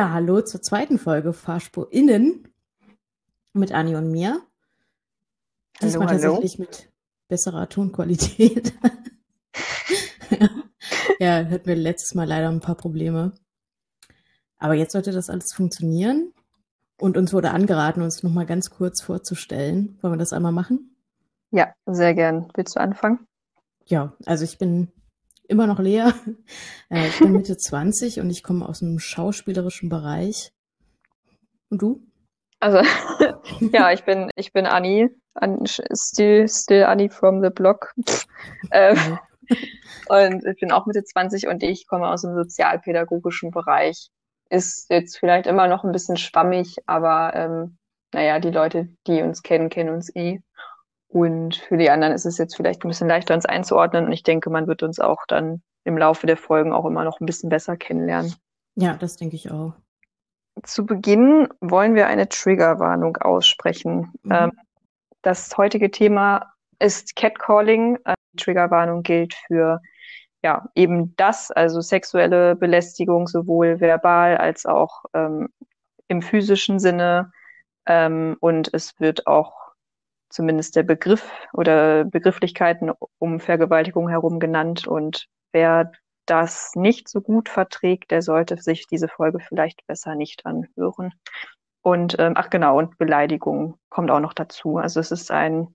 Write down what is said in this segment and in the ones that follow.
Ja, hallo zur zweiten Folge Fahrspur Innen mit Anni und mir. Diesmal Hallo, hallo. tatsächlich mit besserer Tonqualität. ja, hatten wir letztes Mal leider ein paar Probleme. Aber jetzt sollte das alles funktionieren. Und uns wurde angeraten, uns nochmal ganz kurz vorzustellen. Wollen wir das einmal machen? Ja, sehr gern. Willst du anfangen? Ja, also ich bin immer noch Lea. Äh, ich bin Mitte 20 und ich komme aus einem schauspielerischen Bereich. Und du? Also, ja, ich bin, ich bin Anni. An, still, still Anni from the block. ähm, und ich bin auch Mitte 20 und ich komme aus dem sozialpädagogischen Bereich. Ist jetzt vielleicht immer noch ein bisschen schwammig, aber ähm, naja, die Leute, die uns kennen, kennen uns eh. Und für die anderen ist es jetzt vielleicht ein bisschen leichter, uns einzuordnen. Und ich denke, man wird uns auch dann im Laufe der Folgen auch immer noch ein bisschen besser kennenlernen. Ja, das denke ich auch. Zu Beginn wollen wir eine Triggerwarnung aussprechen. Mhm. Ähm, das heutige Thema ist Catcalling. Äh, die Triggerwarnung gilt für ja eben das, also sexuelle Belästigung sowohl verbal als auch ähm, im physischen Sinne. Ähm, und es wird auch zumindest der Begriff oder Begrifflichkeiten um Vergewaltigung herum genannt. Und wer das nicht so gut verträgt, der sollte sich diese Folge vielleicht besser nicht anhören. Und ähm, ach genau, und Beleidigung kommt auch noch dazu. Also es ist ein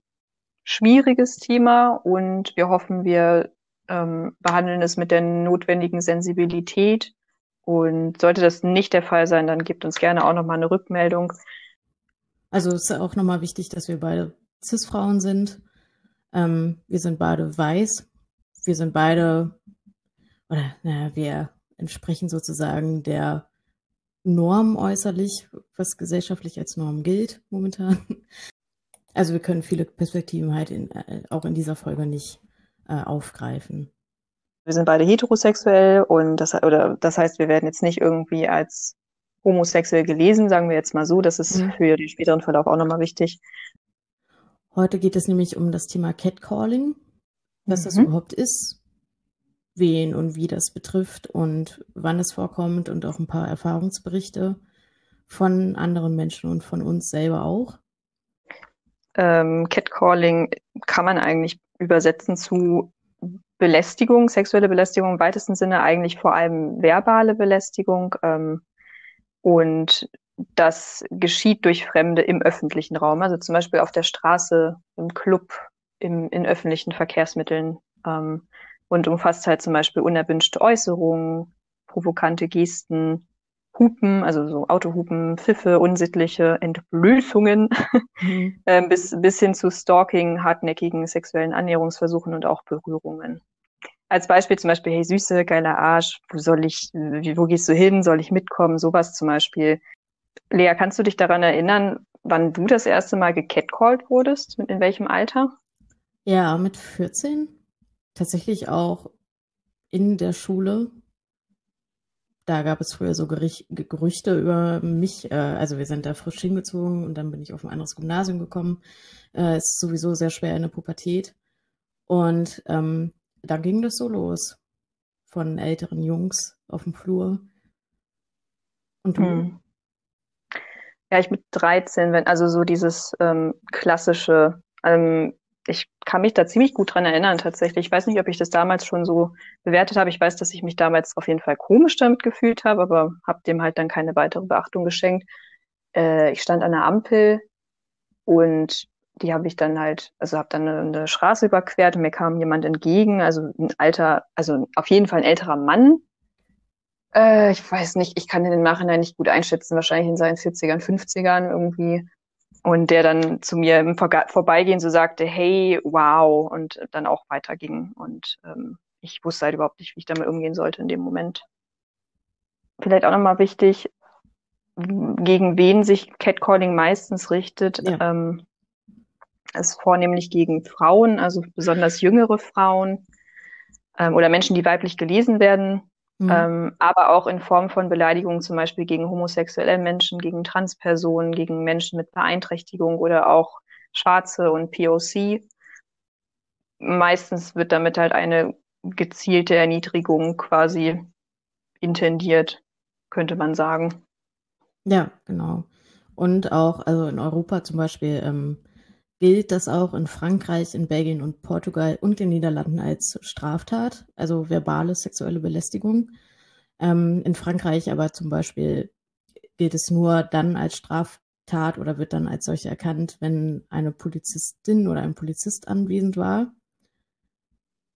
schwieriges Thema und wir hoffen, wir ähm, behandeln es mit der notwendigen Sensibilität. Und sollte das nicht der Fall sein, dann gebt uns gerne auch nochmal eine Rückmeldung. Also es ist auch nochmal wichtig, dass wir beide Cis-Frauen sind. Ähm, wir sind beide weiß. Wir sind beide, oder naja, wir entsprechen sozusagen der Norm äußerlich, was gesellschaftlich als Norm gilt momentan. Also wir können viele Perspektiven halt in, äh, auch in dieser Folge nicht äh, aufgreifen. Wir sind beide heterosexuell und das, oder das heißt, wir werden jetzt nicht irgendwie als homosexuell gelesen, sagen wir jetzt mal so. Das ist Mhm. für den späteren Verlauf auch nochmal wichtig. Heute geht es nämlich um das Thema Catcalling, was das Mhm. überhaupt ist, wen und wie das betrifft und wann es vorkommt und auch ein paar Erfahrungsberichte von anderen Menschen und von uns selber auch. Ähm, Catcalling kann man eigentlich übersetzen zu Belästigung, sexuelle Belästigung im weitesten Sinne, eigentlich vor allem verbale Belästigung. Ähm, und das geschieht durch Fremde im öffentlichen Raum, also zum Beispiel auf der Straße, im Club, im, in öffentlichen Verkehrsmitteln ähm, und umfasst halt zum Beispiel unerwünschte Äußerungen, provokante Gesten, Hupen, also so Autohupen, Pfiffe, unsittliche Entblößungen, Mhm. ähm, bis, bis hin zu Stalking, hartnäckigen sexuellen Annäherungsversuchen und auch Berührungen. Als Beispiel zum Beispiel, hey Süße, geiler Arsch, wo soll ich, wie, wo gehst du hin, soll ich mitkommen, sowas zum Beispiel. Lea, kannst du dich daran erinnern, wann du das erste Mal gecatcalled wurdest? In welchem Alter? Ja, mit 14. Tatsächlich auch in der Schule. Da gab es früher so Gerich Gerüchte über mich. Äh, also wir sind da frisch hingezogen und dann bin ich auf ein anderes Gymnasium gekommen. Äh, ist sowieso sehr schwer in der Pubertät. Und ähm, dann ging das so los. Von älteren Jungs auf dem Flur. Und du? Hm. Ja, mit 13, wenn, also so dieses ähm, klassische, ähm, ich kann mich da ziemlich gut dran erinnern tatsächlich. Ich weiß nicht, ob ich das damals schon so bewertet habe. Ich weiß, dass ich mich damals auf jeden Fall komisch damit gefühlt habe, aber habe dem halt dann keine weitere Beachtung geschenkt. Äh, ich stand an der Ampel und die habe ich dann halt, also habe dann eine, eine Straße überquert und mir kam jemand entgegen, also ein alter, also auf jeden Fall ein älterer Mann. Äh, ich weiß nicht, ich kann den im Nachhinein nicht gut einschätzen, wahrscheinlich in seinen 40ern, 50ern irgendwie. Und der dann zu mir im Vorga- Vorbeigehen so sagte, hey, wow, und dann auch weiterging. Und ähm, ich wusste halt überhaupt nicht, wie ich damit umgehen sollte in dem Moment. Vielleicht auch nochmal wichtig, gegen wen sich Catcalling meistens richtet. Ja. Ähm, ist vornehmlich gegen Frauen, also besonders jüngere Frauen ähm, oder Menschen, die weiblich gelesen werden, Mhm. ähm, aber auch in Form von Beleidigungen, zum Beispiel gegen homosexuelle Menschen, gegen Transpersonen, gegen Menschen mit Beeinträchtigung oder auch Schwarze und POC. Meistens wird damit halt eine gezielte Erniedrigung quasi intendiert, könnte man sagen. Ja, genau. Und auch, also in Europa zum Beispiel, ähm, gilt das auch in Frankreich, in Belgien und Portugal und den Niederlanden als Straftat, also verbale sexuelle Belästigung. Ähm, in Frankreich aber zum Beispiel gilt es nur dann als Straftat oder wird dann als solche erkannt, wenn eine Polizistin oder ein Polizist anwesend war.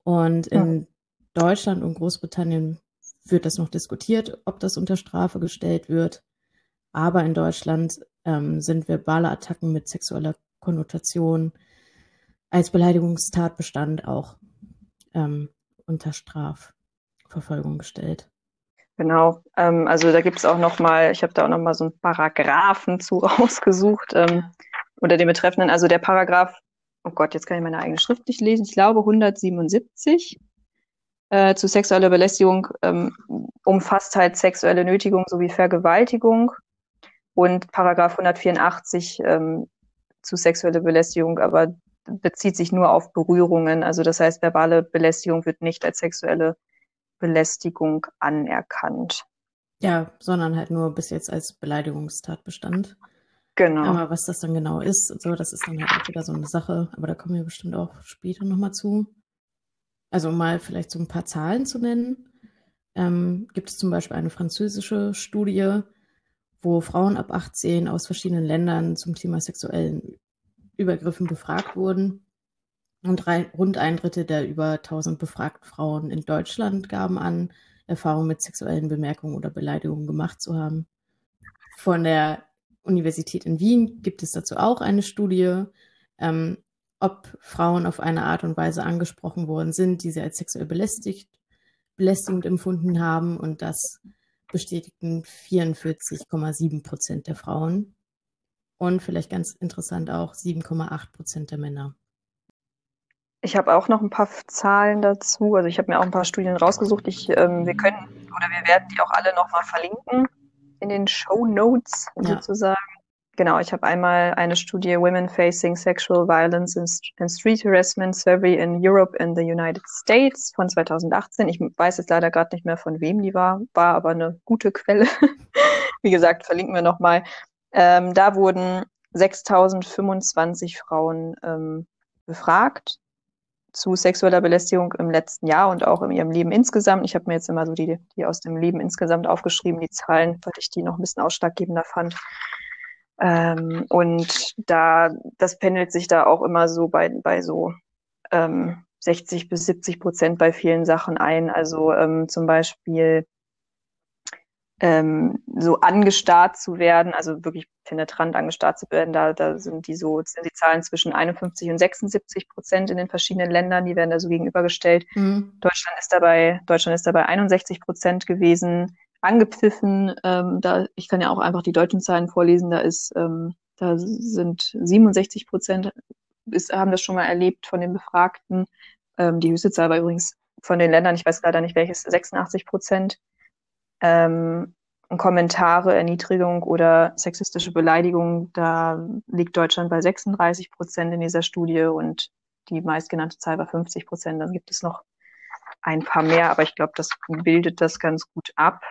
Und in ja. Deutschland und Großbritannien wird das noch diskutiert, ob das unter Strafe gestellt wird. Aber in Deutschland ähm, sind verbale Attacken mit sexueller Konnotation als Beleidigungstatbestand auch ähm, unter Strafverfolgung gestellt. Genau, ähm, also da gibt es auch noch mal, ich habe da auch noch mal so einen Paragraphen zu rausgesucht ähm, unter dem Betreffenden. Also der Paragraph, oh Gott, jetzt kann ich meine eigene Schrift nicht lesen. Ich glaube 177 äh, zu sexueller Belästigung ähm, umfasst halt sexuelle Nötigung sowie Vergewaltigung und Paragraph 184 ähm, zu sexueller Belästigung, aber bezieht sich nur auf Berührungen. Also das heißt, verbale Belästigung wird nicht als sexuelle Belästigung anerkannt. Ja, sondern halt nur bis jetzt als Beleidigungstatbestand. Genau. Aber was das dann genau ist, so, das ist dann halt auch wieder so eine Sache, aber da kommen wir bestimmt auch später nochmal zu. Also um mal vielleicht so ein paar Zahlen zu nennen, ähm, gibt es zum Beispiel eine französische Studie, wo Frauen ab 18 aus verschiedenen Ländern zum Thema sexuellen Übergriffen befragt wurden. Und rund ein Drittel der über 1000 befragten Frauen in Deutschland gaben an, Erfahrungen mit sexuellen Bemerkungen oder Beleidigungen gemacht zu haben. Von der Universität in Wien gibt es dazu auch eine Studie, ähm, ob Frauen auf eine Art und Weise angesprochen worden sind, die sie als sexuell belästigt, belästigend empfunden haben. Und das bestätigten 44,7 Prozent der Frauen. Und vielleicht ganz interessant auch 7,8 Prozent der Männer. Ich habe auch noch ein paar Zahlen dazu. Also ich habe mir auch ein paar Studien rausgesucht. Ich, ähm, wir können oder wir werden die auch alle nochmal verlinken in den Show Notes ja. sozusagen. Genau, ich habe einmal eine Studie Women Facing Sexual Violence and Street Harassment Survey in Europe and the United States von 2018. Ich weiß jetzt leider gerade nicht mehr, von wem die war, war aber eine gute Quelle. Wie gesagt, verlinken wir nochmal. Ähm, da wurden 6025 Frauen ähm, befragt zu sexueller Belästigung im letzten Jahr und auch in ihrem Leben insgesamt. Ich habe mir jetzt immer so die, die aus dem Leben insgesamt aufgeschrieben, die Zahlen, weil ich die noch ein bisschen ausschlaggebender fand. Ähm, und da, das pendelt sich da auch immer so bei, bei so ähm, 60 bis 70 Prozent bei vielen Sachen ein. Also ähm, zum Beispiel ähm, so angestarrt zu werden, also wirklich penetrant angestarrt zu werden, da, da sind die so, sind die Zahlen zwischen 51 und 76 Prozent in den verschiedenen Ländern, die werden da so gegenübergestellt. Mhm. Deutschland ist dabei, Deutschland ist dabei 61 Prozent gewesen angepfiffen. Ähm, da, ich kann ja auch einfach die deutschen Zahlen vorlesen. Da ist, ähm, da sind 67 Prozent haben das schon mal erlebt von den Befragten. Ähm, die höchste Zahl war übrigens von den Ländern, ich weiß leider nicht welches, 86 Prozent. Ähm, Kommentare, Erniedrigung oder sexistische Beleidigung, da liegt Deutschland bei 36 Prozent in dieser Studie und die meistgenannte Zahl war 50 Prozent. Dann gibt es noch ein paar mehr, aber ich glaube, das bildet das ganz gut ab.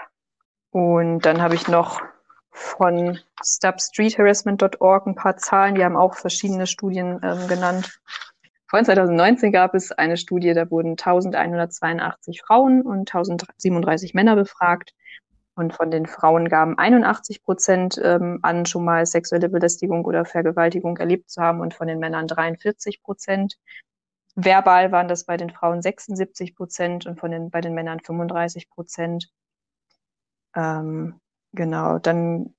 Und dann habe ich noch von stopstreetharassment.org ein paar Zahlen. Die haben auch verschiedene Studien ähm, genannt. Vor 2019 gab es eine Studie, da wurden 1182 Frauen und 1037 Männer befragt. Und von den Frauen gaben 81 Prozent ähm, an, schon mal sexuelle Belästigung oder Vergewaltigung erlebt zu haben und von den Männern 43 Prozent. Verbal waren das bei den Frauen 76 Prozent und von den, bei den Männern 35 Prozent. Ähm, genau, dann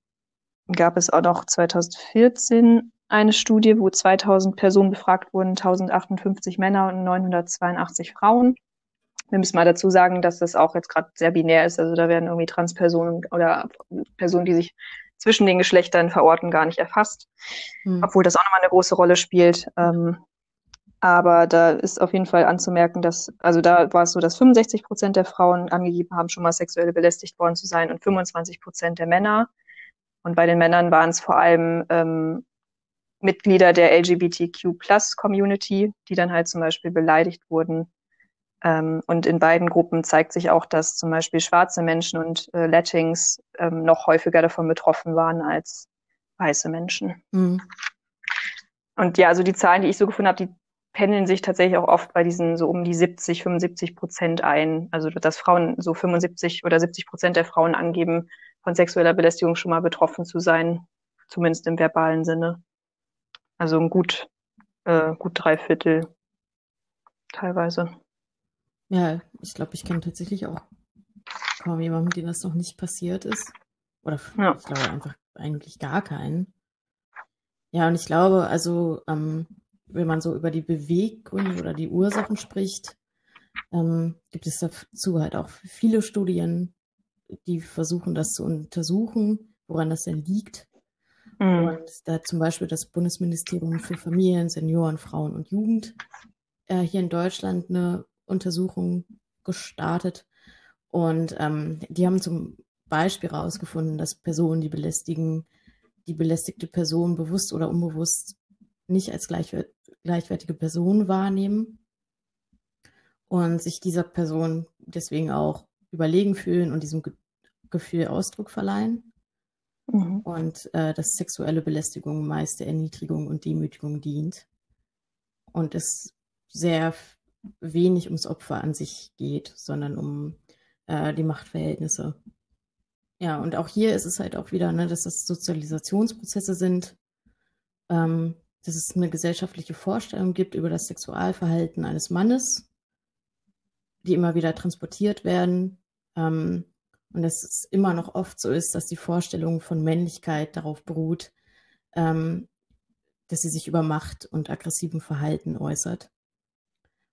gab es auch noch 2014 eine Studie, wo 2000 Personen befragt wurden, 1058 Männer und 982 Frauen. Wir müssen mal dazu sagen, dass das auch jetzt gerade sehr binär ist. Also da werden irgendwie Transpersonen oder Personen, die sich zwischen den Geschlechtern verorten, gar nicht erfasst. Hm. Obwohl das auch nochmal eine große Rolle spielt. Ähm, aber da ist auf jeden Fall anzumerken, dass, also da war es so, dass 65 Prozent der Frauen angegeben haben, schon mal sexuell belästigt worden zu sein und 25 Prozent der Männer. Und bei den Männern waren es vor allem ähm, Mitglieder der LGBTQ Plus Community, die dann halt zum Beispiel beleidigt wurden Ähm, und in beiden Gruppen zeigt sich auch, dass zum Beispiel schwarze Menschen und äh, Latins ähm, noch häufiger davon betroffen waren als weiße Menschen. Mhm. Und ja, also die Zahlen, die ich so gefunden habe, die pendeln sich tatsächlich auch oft bei diesen so um die 70, 75 Prozent ein. Also dass Frauen so 75 oder 70 Prozent der Frauen angeben, von sexueller Belästigung schon mal betroffen zu sein, zumindest im verbalen Sinne. Also ein gut, äh, gut drei Viertel teilweise. Ja, ich glaube, ich kenne tatsächlich auch kaum jemanden, dem das noch nicht passiert ist. Oder ja. ich glaube einfach eigentlich gar keinen. Ja, und ich glaube, also ähm, wenn man so über die Beweggründe oder die Ursachen spricht, ähm, gibt es dazu halt auch viele Studien, die versuchen, das zu untersuchen, woran das denn liegt. Mhm. Und da zum Beispiel das Bundesministerium für Familien, Senioren, Frauen und Jugend äh, hier in Deutschland eine Untersuchung gestartet. Und ähm, die haben zum Beispiel herausgefunden, dass Personen, die belästigen, die belästigte Person bewusst oder unbewusst nicht als gleichwert gleichwertige Person wahrnehmen und sich dieser Person deswegen auch überlegen fühlen und diesem Ge Gefühl Ausdruck verleihen. Mhm. Und äh, dass sexuelle Belästigung meist der Erniedrigung und Demütigung dient. Und es sehr wenig ums Opfer an sich geht, sondern um äh, die Machtverhältnisse. Ja, und auch hier ist es halt auch wieder, ne, dass das Sozialisationsprozesse sind, ähm, dass es eine gesellschaftliche Vorstellung gibt über das Sexualverhalten eines Mannes, die immer wieder transportiert werden. Ähm, und dass es immer noch oft so ist, dass die Vorstellung von Männlichkeit darauf beruht, ähm, dass sie sich über Macht und aggressivem Verhalten äußert.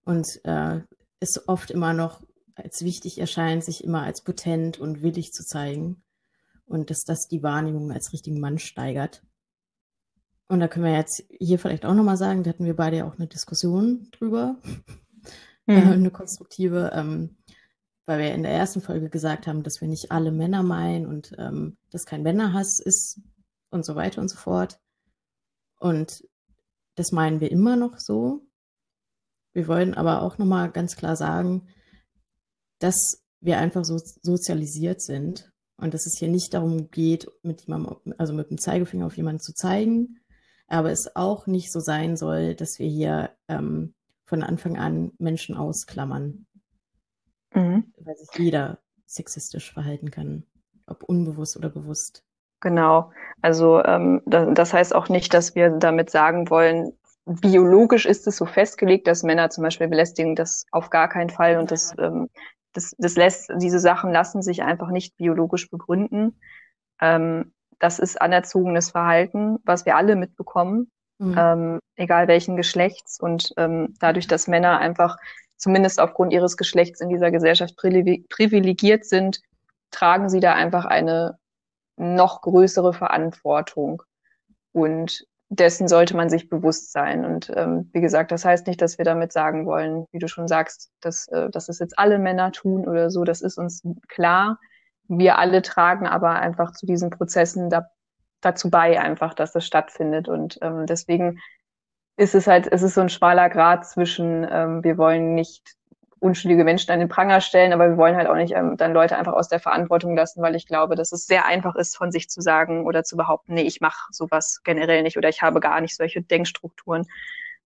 Und äh, es oft immer noch als wichtig erscheint, sich immer als potent und willig zu zeigen. Und dass das die Wahrnehmung als richtigen Mann steigert. Und da können wir jetzt hier vielleicht auch nochmal sagen, da hatten wir beide ja auch eine Diskussion drüber, mhm. äh, eine konstruktive, ähm, weil wir in der ersten Folge gesagt haben, dass wir nicht alle Männer meinen und ähm, dass kein Männerhass ist und so weiter und so fort. Und das meinen wir immer noch so. Wir wollen aber auch nochmal ganz klar sagen, dass wir einfach so sozialisiert sind und dass es hier nicht darum geht, mit jemandem, also mit dem Zeigefinger auf jemanden zu zeigen, aber es auch nicht so sein soll, dass wir hier ähm, von Anfang an Menschen ausklammern, mhm. weil sich jeder sexistisch verhalten kann, ob unbewusst oder bewusst. Genau. Also ähm, das heißt auch nicht, dass wir damit sagen wollen, biologisch ist es so festgelegt, dass Männer zum Beispiel belästigen, das auf gar keinen Fall und das, ähm, das, das lässt, diese Sachen lassen sich einfach nicht biologisch begründen. Ähm, das ist anerzogenes Verhalten, was wir alle mitbekommen, mhm. ähm, egal welchen Geschlechts. Und ähm, dadurch, dass Männer einfach zumindest aufgrund ihres Geschlechts in dieser Gesellschaft privilegiert sind, tragen sie da einfach eine noch größere Verantwortung. Und dessen sollte man sich bewusst sein. Und ähm, wie gesagt, das heißt nicht, dass wir damit sagen wollen, wie du schon sagst, dass, äh, dass es jetzt alle Männer tun oder so. Das ist uns klar wir alle tragen aber einfach zu diesen Prozessen da, dazu bei, einfach, dass das stattfindet. Und ähm, deswegen ist es halt, es ist so ein schmaler Grad zwischen, ähm, wir wollen nicht unschuldige Menschen an den Pranger stellen, aber wir wollen halt auch nicht ähm, dann Leute einfach aus der Verantwortung lassen, weil ich glaube, dass es sehr einfach ist, von sich zu sagen oder zu behaupten, nee, ich mache sowas generell nicht oder ich habe gar nicht solche Denkstrukturen.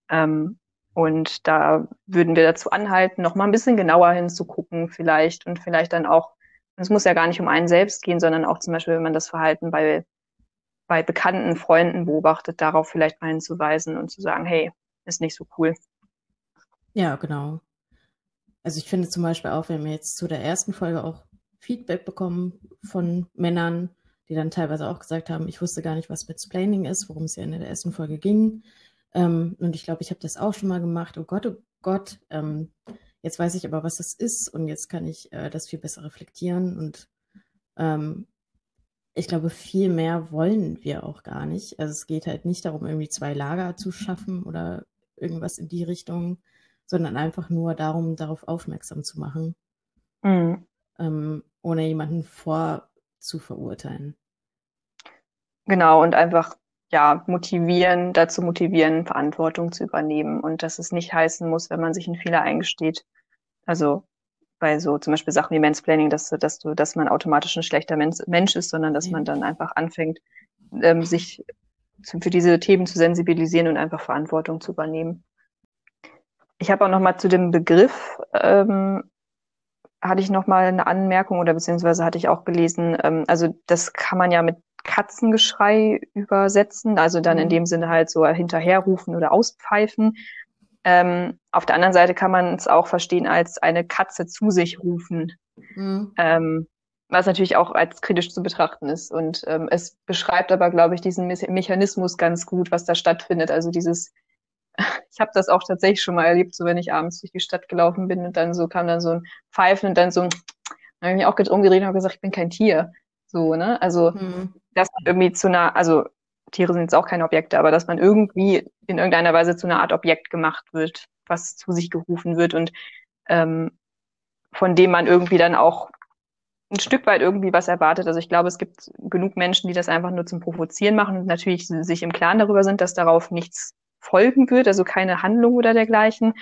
Ähm, und da würden wir dazu anhalten, noch mal ein bisschen genauer hinzugucken vielleicht und vielleicht dann auch es muss ja gar nicht um einen selbst gehen, sondern auch zum Beispiel, wenn man das Verhalten bei, bei bekannten Freunden beobachtet, darauf vielleicht mal hinzuweisen und zu sagen, hey, ist nicht so cool. Ja, genau. Also ich finde zum Beispiel auch, wenn wir jetzt zu der ersten Folge auch Feedback bekommen von Männern, die dann teilweise auch gesagt haben, ich wusste gar nicht, was Mansplaining ist, worum es ja in der ersten Folge ging. Ähm, und ich glaube, ich habe das auch schon mal gemacht. Oh Gott, oh Gott. Ähm, Jetzt weiß ich aber, was das ist und jetzt kann ich äh, das viel besser reflektieren und ähm, ich glaube, viel mehr wollen wir auch gar nicht. Also es geht halt nicht darum, irgendwie zwei Lager zu schaffen oder irgendwas in die Richtung, sondern einfach nur darum, darauf aufmerksam zu machen, mhm. ähm, ohne jemanden vorzuverurteilen. Genau, und einfach ja, motivieren, dazu motivieren, Verantwortung zu übernehmen und dass es nicht heißen muss, wenn man sich einen Fehler eingesteht, Also bei so zum Beispiel Sachen wie Mansplaining, dass, dass du, dass man automatisch ein schlechter Mensch ist, sondern dass man dann einfach anfängt, ähm, sich zu, für diese Themen zu sensibilisieren und einfach Verantwortung zu übernehmen. Ich habe auch noch mal zu dem Begriff ähm, hatte ich noch mal eine Anmerkung oder beziehungsweise hatte ich auch gelesen. Ähm, also das kann man ja mit Katzengeschrei übersetzen, also dann in mhm. dem Sinne halt so hinterherrufen oder auspfeifen. Ähm, auf der anderen Seite kann man es auch verstehen als eine Katze zu sich rufen, mhm. ähm, was natürlich auch als kritisch zu betrachten ist. Und ähm, es beschreibt aber, glaube ich, diesen Me Mechanismus ganz gut, was da stattfindet. Also dieses, ich habe das auch tatsächlich schon mal erlebt, so wenn ich abends durch die Stadt gelaufen bin und dann so kam dann so ein Pfeifen und dann so ein, dann habe ich mich auch umgedreht und habe gesagt, ich bin kein Tier. So, ne? Also, mhm. dass man irgendwie zu einer, also Tiere sind jetzt auch keine Objekte, aber dass man irgendwie in irgendeiner Weise zu einer Art Objekt gemacht wird, was zu sich gerufen wird und ähm, von dem man irgendwie dann auch ein Stück weit irgendwie was erwartet. Also ich glaube, es gibt genug Menschen, die das einfach nur zum Provozieren machen und natürlich sich im Klaren darüber sind, dass darauf nichts folgen wird, also keine Handlung oder dergleichen.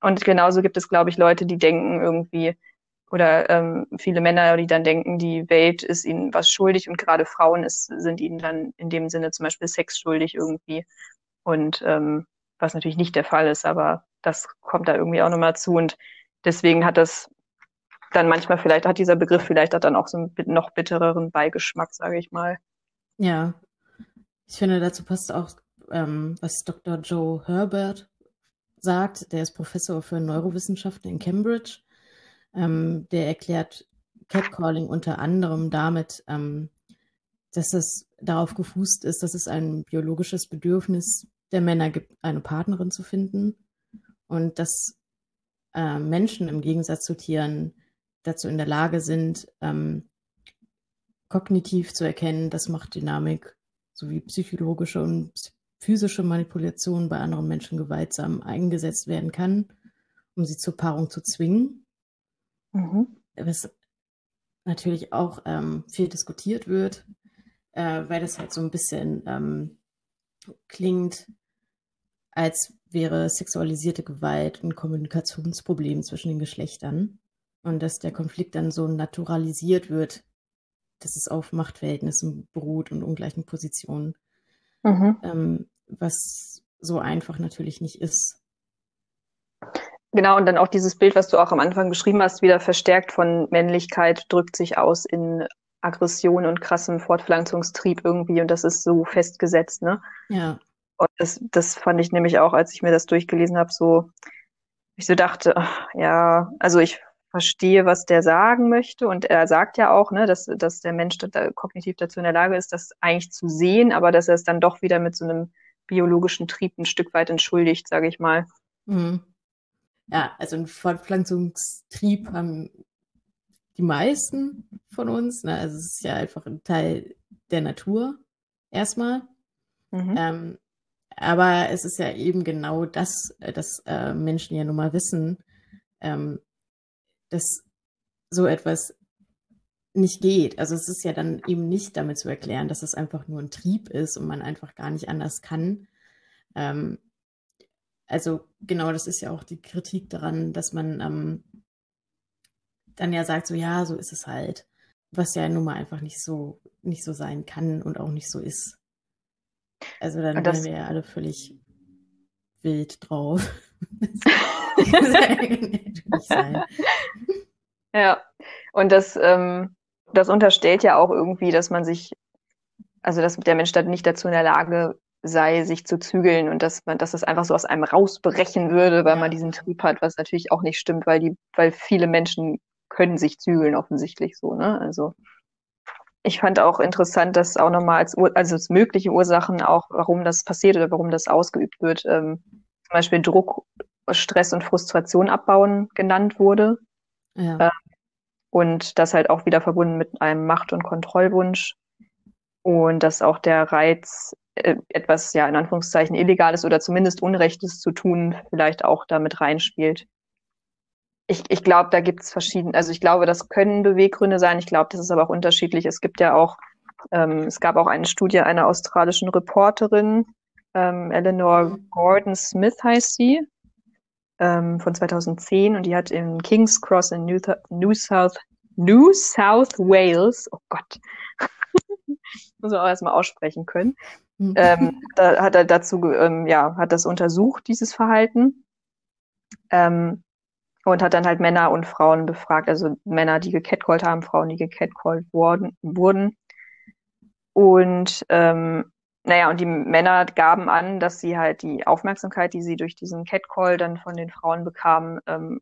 Und genauso gibt es, glaube ich, Leute, die denken irgendwie, oder ähm, viele Männer, die dann denken, die Welt ist ihnen was schuldig und gerade Frauen ist, sind ihnen dann in dem Sinne zum Beispiel Sex schuldig irgendwie. Und ähm, was natürlich nicht der Fall ist, aber das kommt da irgendwie auch nochmal zu. Und deswegen hat das dann manchmal vielleicht, hat dieser Begriff vielleicht hat dann auch so einen noch bittereren Beigeschmack, sage ich mal. Ja, ich finde, dazu passt auch, ähm, was Dr. Joe Herbert sagt. Der ist Professor für Neurowissenschaften in Cambridge ähm, der erklärt Catcalling unter anderem damit, ähm, dass es darauf gefußt ist, dass es ein biologisches Bedürfnis der Männer gibt, eine Partnerin zu finden und dass äh, Menschen im Gegensatz zu Tieren dazu in der Lage sind, ähm, kognitiv zu erkennen, dass Machtdynamik sowie psychologische und physische Manipulation bei anderen Menschen gewaltsam eingesetzt werden kann, um sie zur Paarung zu zwingen. Mhm. Was natürlich auch ähm, viel diskutiert wird, äh, weil das halt so ein bisschen ähm, klingt, als wäre sexualisierte Gewalt ein Kommunikationsproblem zwischen den Geschlechtern und dass der Konflikt dann so naturalisiert wird, dass es auf Machtverhältnissen beruht und ungleichen Positionen, mhm. ähm, was so einfach natürlich nicht ist. Genau, und dann auch dieses Bild, was du auch am Anfang beschrieben hast, wieder verstärkt von Männlichkeit, drückt sich aus in Aggression und krassem Fortpflanzungstrieb irgendwie und das ist so festgesetzt, ne? Ja. Und das, das fand ich nämlich auch, als ich mir das durchgelesen habe, so, ich so dachte, ach, ja, also ich verstehe, was der sagen möchte und er sagt ja auch, ne, dass, dass der Mensch da, kognitiv dazu in der Lage ist, das eigentlich zu sehen, aber dass er es dann doch wieder mit so einem biologischen Trieb ein Stück weit entschuldigt, sage ich mal. Mhm ja, also einen Fortpflanzungstrieb haben die meisten von uns. Ne? Also es ist ja einfach ein Teil der Natur erstmal. Mhm. Ähm, aber es ist ja eben genau das, äh, dass äh, Menschen ja nun mal wissen, ähm, dass so etwas nicht geht. Also es ist ja dann eben nicht damit zu erklären, dass es einfach nur ein Trieb ist und man einfach gar nicht anders kann. Ähm, also genau, das ist ja auch die Kritik daran, dass man ähm, dann ja sagt, so ja, so ist es halt. Was ja nun mal einfach nicht so, nicht so sein kann und auch nicht so ist. Also dann wären wir ja alle völlig wild drauf. ja, und das, ähm, das unterstellt ja auch irgendwie, dass man sich, also dass der Mensch dann nicht dazu in der Lage sei, sich zu zügeln und dass man, dass es einfach so aus einem rausbrechen würde, weil man diesen Trieb hat, was natürlich auch nicht stimmt, weil die, weil viele Menschen können sich zügeln offensichtlich so, ne? Also ich fand auch interessant, dass auch nochmal als, also als mögliche Ursachen auch, warum das passiert oder warum das ausgeübt wird, ähm, zum Beispiel Druck, Stress und Frustration abbauen genannt wurde. Ja. Ähm, und das halt auch wieder verbunden mit einem Macht- und Kontrollwunsch. Und dass auch der Reiz etwas, ja, in Anführungszeichen Illegales oder zumindest Unrechtes zu tun, vielleicht auch damit reinspielt. Ich, ich glaube, da gibt es verschiedene, also ich glaube, das können Beweggründe sein. Ich glaube, das ist aber auch unterschiedlich. Es gibt ja auch, ähm, es gab auch eine Studie einer australischen Reporterin, ähm, Eleanor Gordon Smith heißt sie. ähm, von 2010 und die hat in King's Cross in New, New South New South Wales, oh Gott, muss man auch erstmal aussprechen können. Ähm, da hat er dazu, ähm, ja, hat das untersucht, dieses Verhalten. Ähm, und hat dann halt Männer und Frauen befragt, also Männer, die gecatcalled haben, Frauen, die gecatcalled worden, wurden. Und ähm, naja, und die Männer gaben an, dass sie halt die Aufmerksamkeit, die sie durch diesen Catcall dann von den Frauen bekamen, ähm,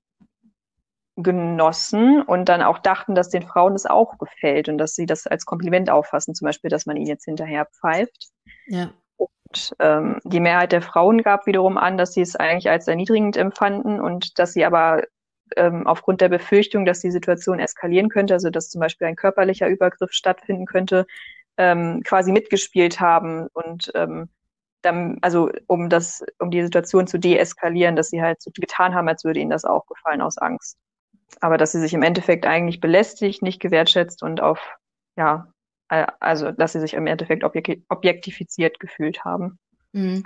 genossen und dann auch dachten, dass den Frauen das auch gefällt und dass sie das als Kompliment auffassen, zum Beispiel, dass man ihnen jetzt hinterher pfeift. Ja. Und ähm, die Mehrheit der Frauen gab wiederum an, dass sie es eigentlich als erniedrigend empfanden und dass sie aber ähm, aufgrund der Befürchtung, dass die Situation eskalieren könnte, also dass zum Beispiel ein körperlicher Übergriff stattfinden könnte, ähm, quasi mitgespielt haben und ähm, dann, also um das, um die Situation zu deeskalieren, dass sie halt so getan haben, als würde ihnen das auch gefallen aus Angst. Aber dass sie sich im Endeffekt eigentlich belästigt, nicht gewertschätzt und auf, ja, also dass sie sich im Endeffekt objektifiziert gefühlt haben. Mhm.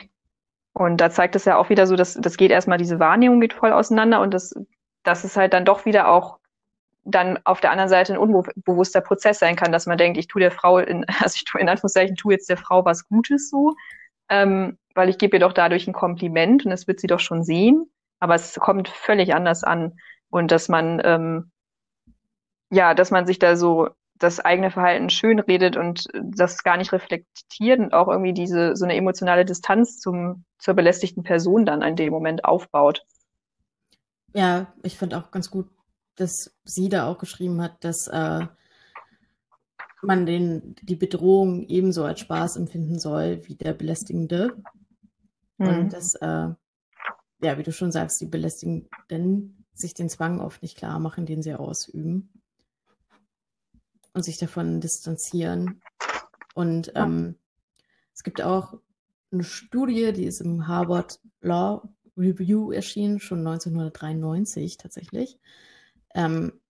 Und da zeigt es ja auch wieder so, dass das geht erstmal, diese Wahrnehmung geht voll auseinander und das, dass es halt dann doch wieder auch dann auf der anderen Seite ein unbewusster Prozess sein kann, dass man denkt, ich tue der Frau, in, also ich tue in Anführungszeichen, tue jetzt der Frau was Gutes so, ähm, weil ich gebe ihr doch dadurch ein Kompliment und das wird sie doch schon sehen, aber es kommt völlig anders an und dass man ähm, ja, dass man sich da so das eigene Verhalten schön redet und das gar nicht reflektiert und auch irgendwie diese so eine emotionale Distanz zum zur belästigten Person dann in dem Moment aufbaut. Ja, ich finde auch ganz gut, dass sie da auch geschrieben hat, dass äh, man den, die Bedrohung ebenso als Spaß empfinden soll wie der Belästigende. Mhm. Und dass, äh, ja, wie du schon sagst, die Belästigenden sich den Zwang oft nicht klar machen, den sie ausüben. Und sich davon distanzieren. Und ähm, es gibt auch eine Studie, die ist im Harvard Law Review erschienen, schon 1993 tatsächlich. Ähm,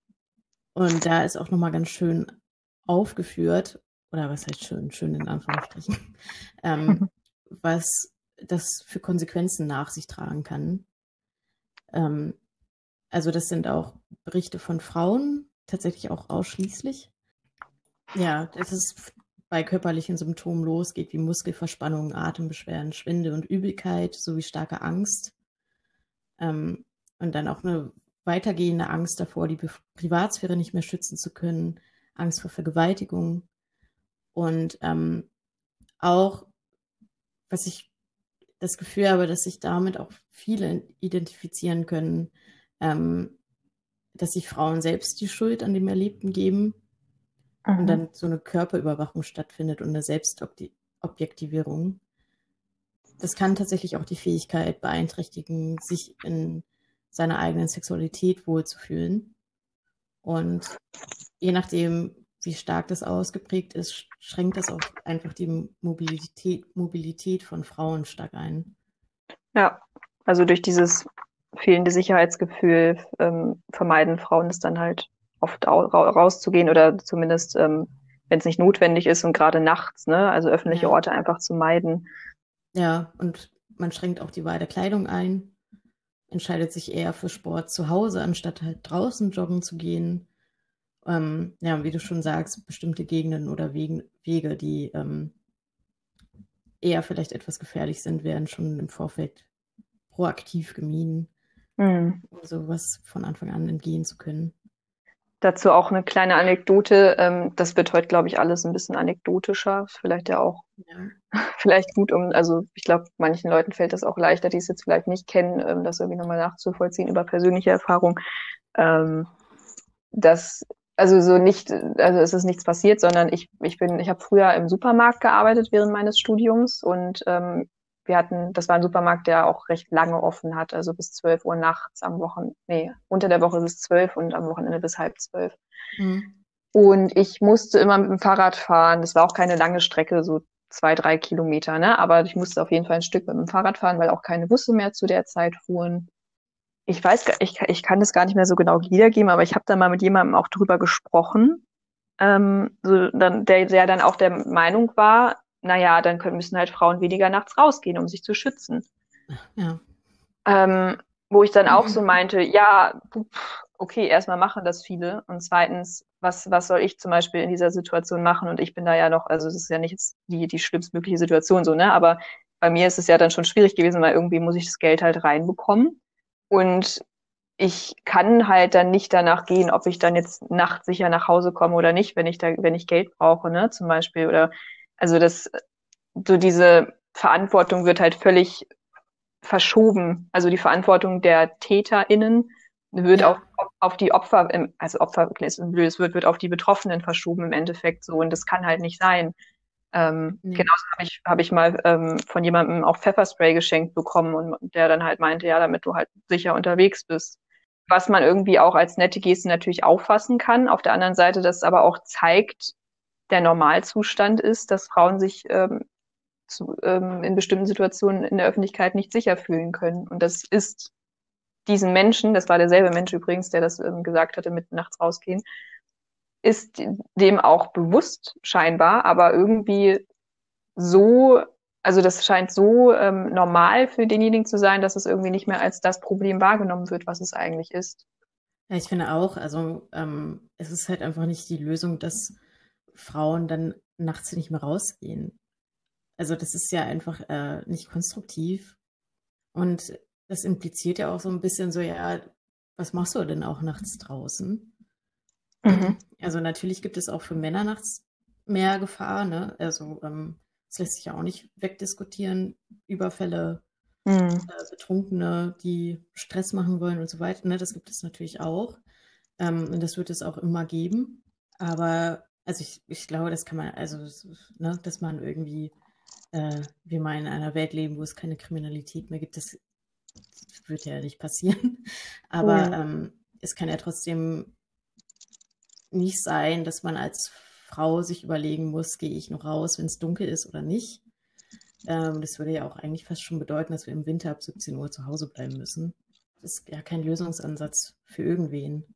und da ist auch nochmal ganz schön aufgeführt, oder was heißt schön, schön in Anführungsstrichen, ähm, was das für Konsequenzen nach sich tragen kann. Ähm, also das sind auch Berichte von Frauen, tatsächlich auch ausschließlich. Ja, das ist bei körperlichen Symptomen losgeht, wie Muskelverspannung, Atembeschwerden, Schwinde und Übelkeit sowie starke Angst. Ähm, und dann auch eine weitergehende Angst davor, die Privatsphäre nicht mehr schützen zu können, Angst vor Vergewaltigung. Und ähm, auch, was ich das Gefühl habe, dass sich damit auch viele identifizieren können, ähm, dass sich Frauen selbst die Schuld an dem Erlebten geben mhm. und dann so eine Körperüberwachung stattfindet und eine Selbstobjektivierung. Das kann tatsächlich auch die Fähigkeit beeinträchtigen, sich in seiner eigenen Sexualität wohlzufühlen. Und je nachdem, wie stark das ausgeprägt ist, schränkt das auch einfach die Mobilität, Mobilität von Frauen stark ein. Ja, also durch dieses fehlende Sicherheitsgefühl ähm, vermeiden Frauen es dann halt oft rauszugehen oder zumindest, ähm, wenn es nicht notwendig ist und gerade nachts, ne, also öffentliche ja. Orte einfach zu meiden. Ja, und man schränkt auch die Wahl der Kleidung ein, entscheidet sich eher für Sport zu Hause, anstatt halt draußen joggen zu gehen. Ähm, ja, wie du schon sagst, bestimmte Gegenden oder Wegen, Wege, die ähm, eher vielleicht etwas gefährlich sind, werden schon im Vorfeld proaktiv gemieden, mhm. um sowas von Anfang an entgehen zu können. Dazu auch eine kleine Anekdote. Ähm, das wird heute, glaube ich, alles ein bisschen anekdotischer. Vielleicht ja auch, ja. vielleicht gut, um, also ich glaube, manchen Leuten fällt das auch leichter, die es jetzt vielleicht nicht kennen, ähm, das irgendwie nochmal nachzuvollziehen über persönliche Erfahrung. Ähm, dass, also so nicht, also es ist nichts passiert, sondern ich, ich bin, ich habe früher im Supermarkt gearbeitet während meines Studiums und ähm, wir hatten, das war ein Supermarkt, der auch recht lange offen hat, also bis 12 Uhr nachts am Wochenende, nee, unter der Woche bis 12 und am Wochenende bis halb zwölf. Mhm. Und ich musste immer mit dem Fahrrad fahren. Das war auch keine lange Strecke, so zwei, drei Kilometer, ne? Aber ich musste auf jeden Fall ein Stück mit dem Fahrrad fahren, weil auch keine Busse mehr zu der Zeit fuhren. Ich weiß, ich, ich kann das gar nicht mehr so genau wiedergeben, aber ich habe da mal mit jemandem auch drüber gesprochen, ähm, so dann, der, der dann auch der Meinung war, naja, dann können, müssen halt Frauen weniger nachts rausgehen, um sich zu schützen. Ja. Ähm, wo ich dann auch so meinte, ja, okay, erstmal machen das viele und zweitens, was, was soll ich zum Beispiel in dieser Situation machen? Und ich bin da ja noch, also das ist ja nicht die, die schlimmstmögliche Situation so, ne? Aber bei mir ist es ja dann schon schwierig gewesen, weil irgendwie muss ich das Geld halt reinbekommen. Und ich kann halt dann nicht danach gehen, ob ich dann jetzt nachts sicher nach Hause komme oder nicht, wenn ich da, wenn ich Geld brauche, ne, zum Beispiel. Oder also das, so diese Verantwortung wird halt völlig verschoben. Also die Verantwortung der TäterInnen wird ja. auf, auf die Opfer, also Opfer ist ein blödes Wort, wird auf die Betroffenen verschoben im Endeffekt so. Und das kann halt nicht sein. Ähm, nee. Genauso habe ich, hab ich mal ähm, von jemandem auch Pfefferspray geschenkt bekommen und der dann halt meinte, ja, damit du halt sicher unterwegs bist. Was man irgendwie auch als nette Geste natürlich auffassen kann. Auf der anderen Seite, das aber auch zeigt, der Normalzustand ist, dass Frauen sich ähm, zu, ähm, in bestimmten Situationen in der Öffentlichkeit nicht sicher fühlen können. Und das ist diesen Menschen, das war derselbe Mensch übrigens, der das ähm, gesagt hatte, mit nachts rausgehen, ist dem auch bewusst scheinbar, aber irgendwie so, also das scheint so ähm, normal für denjenigen zu sein, dass es irgendwie nicht mehr als das Problem wahrgenommen wird, was es eigentlich ist. Ja, ich finde auch, also ähm, es ist halt einfach nicht die Lösung, dass Frauen dann nachts nicht mehr rausgehen. Also das ist ja einfach äh, nicht konstruktiv. Und das impliziert ja auch so ein bisschen so, ja, was machst du denn auch nachts draußen? Mhm. Also natürlich gibt es auch für Männer nachts mehr Gefahr, ne? Also ähm, das lässt sich ja auch nicht wegdiskutieren. Überfälle, mhm. äh, Betrunkene, die Stress machen wollen und so weiter, ne? Das gibt es natürlich auch. Ähm, und das wird es auch immer geben. Aber also ich, ich glaube, das kann man, also ne, dass man irgendwie äh, wir mal in einer Welt leben, wo es keine Kriminalität mehr gibt, das wird ja nicht passieren. Aber mhm. ähm, es kann ja trotzdem nicht sein, dass man als Frau sich überlegen muss, gehe ich noch raus, wenn es dunkel ist oder nicht. Ähm, das würde ja auch eigentlich fast schon bedeuten, dass wir im Winter ab 17 Uhr zu Hause bleiben müssen. Das ist ja kein Lösungsansatz für irgendwen.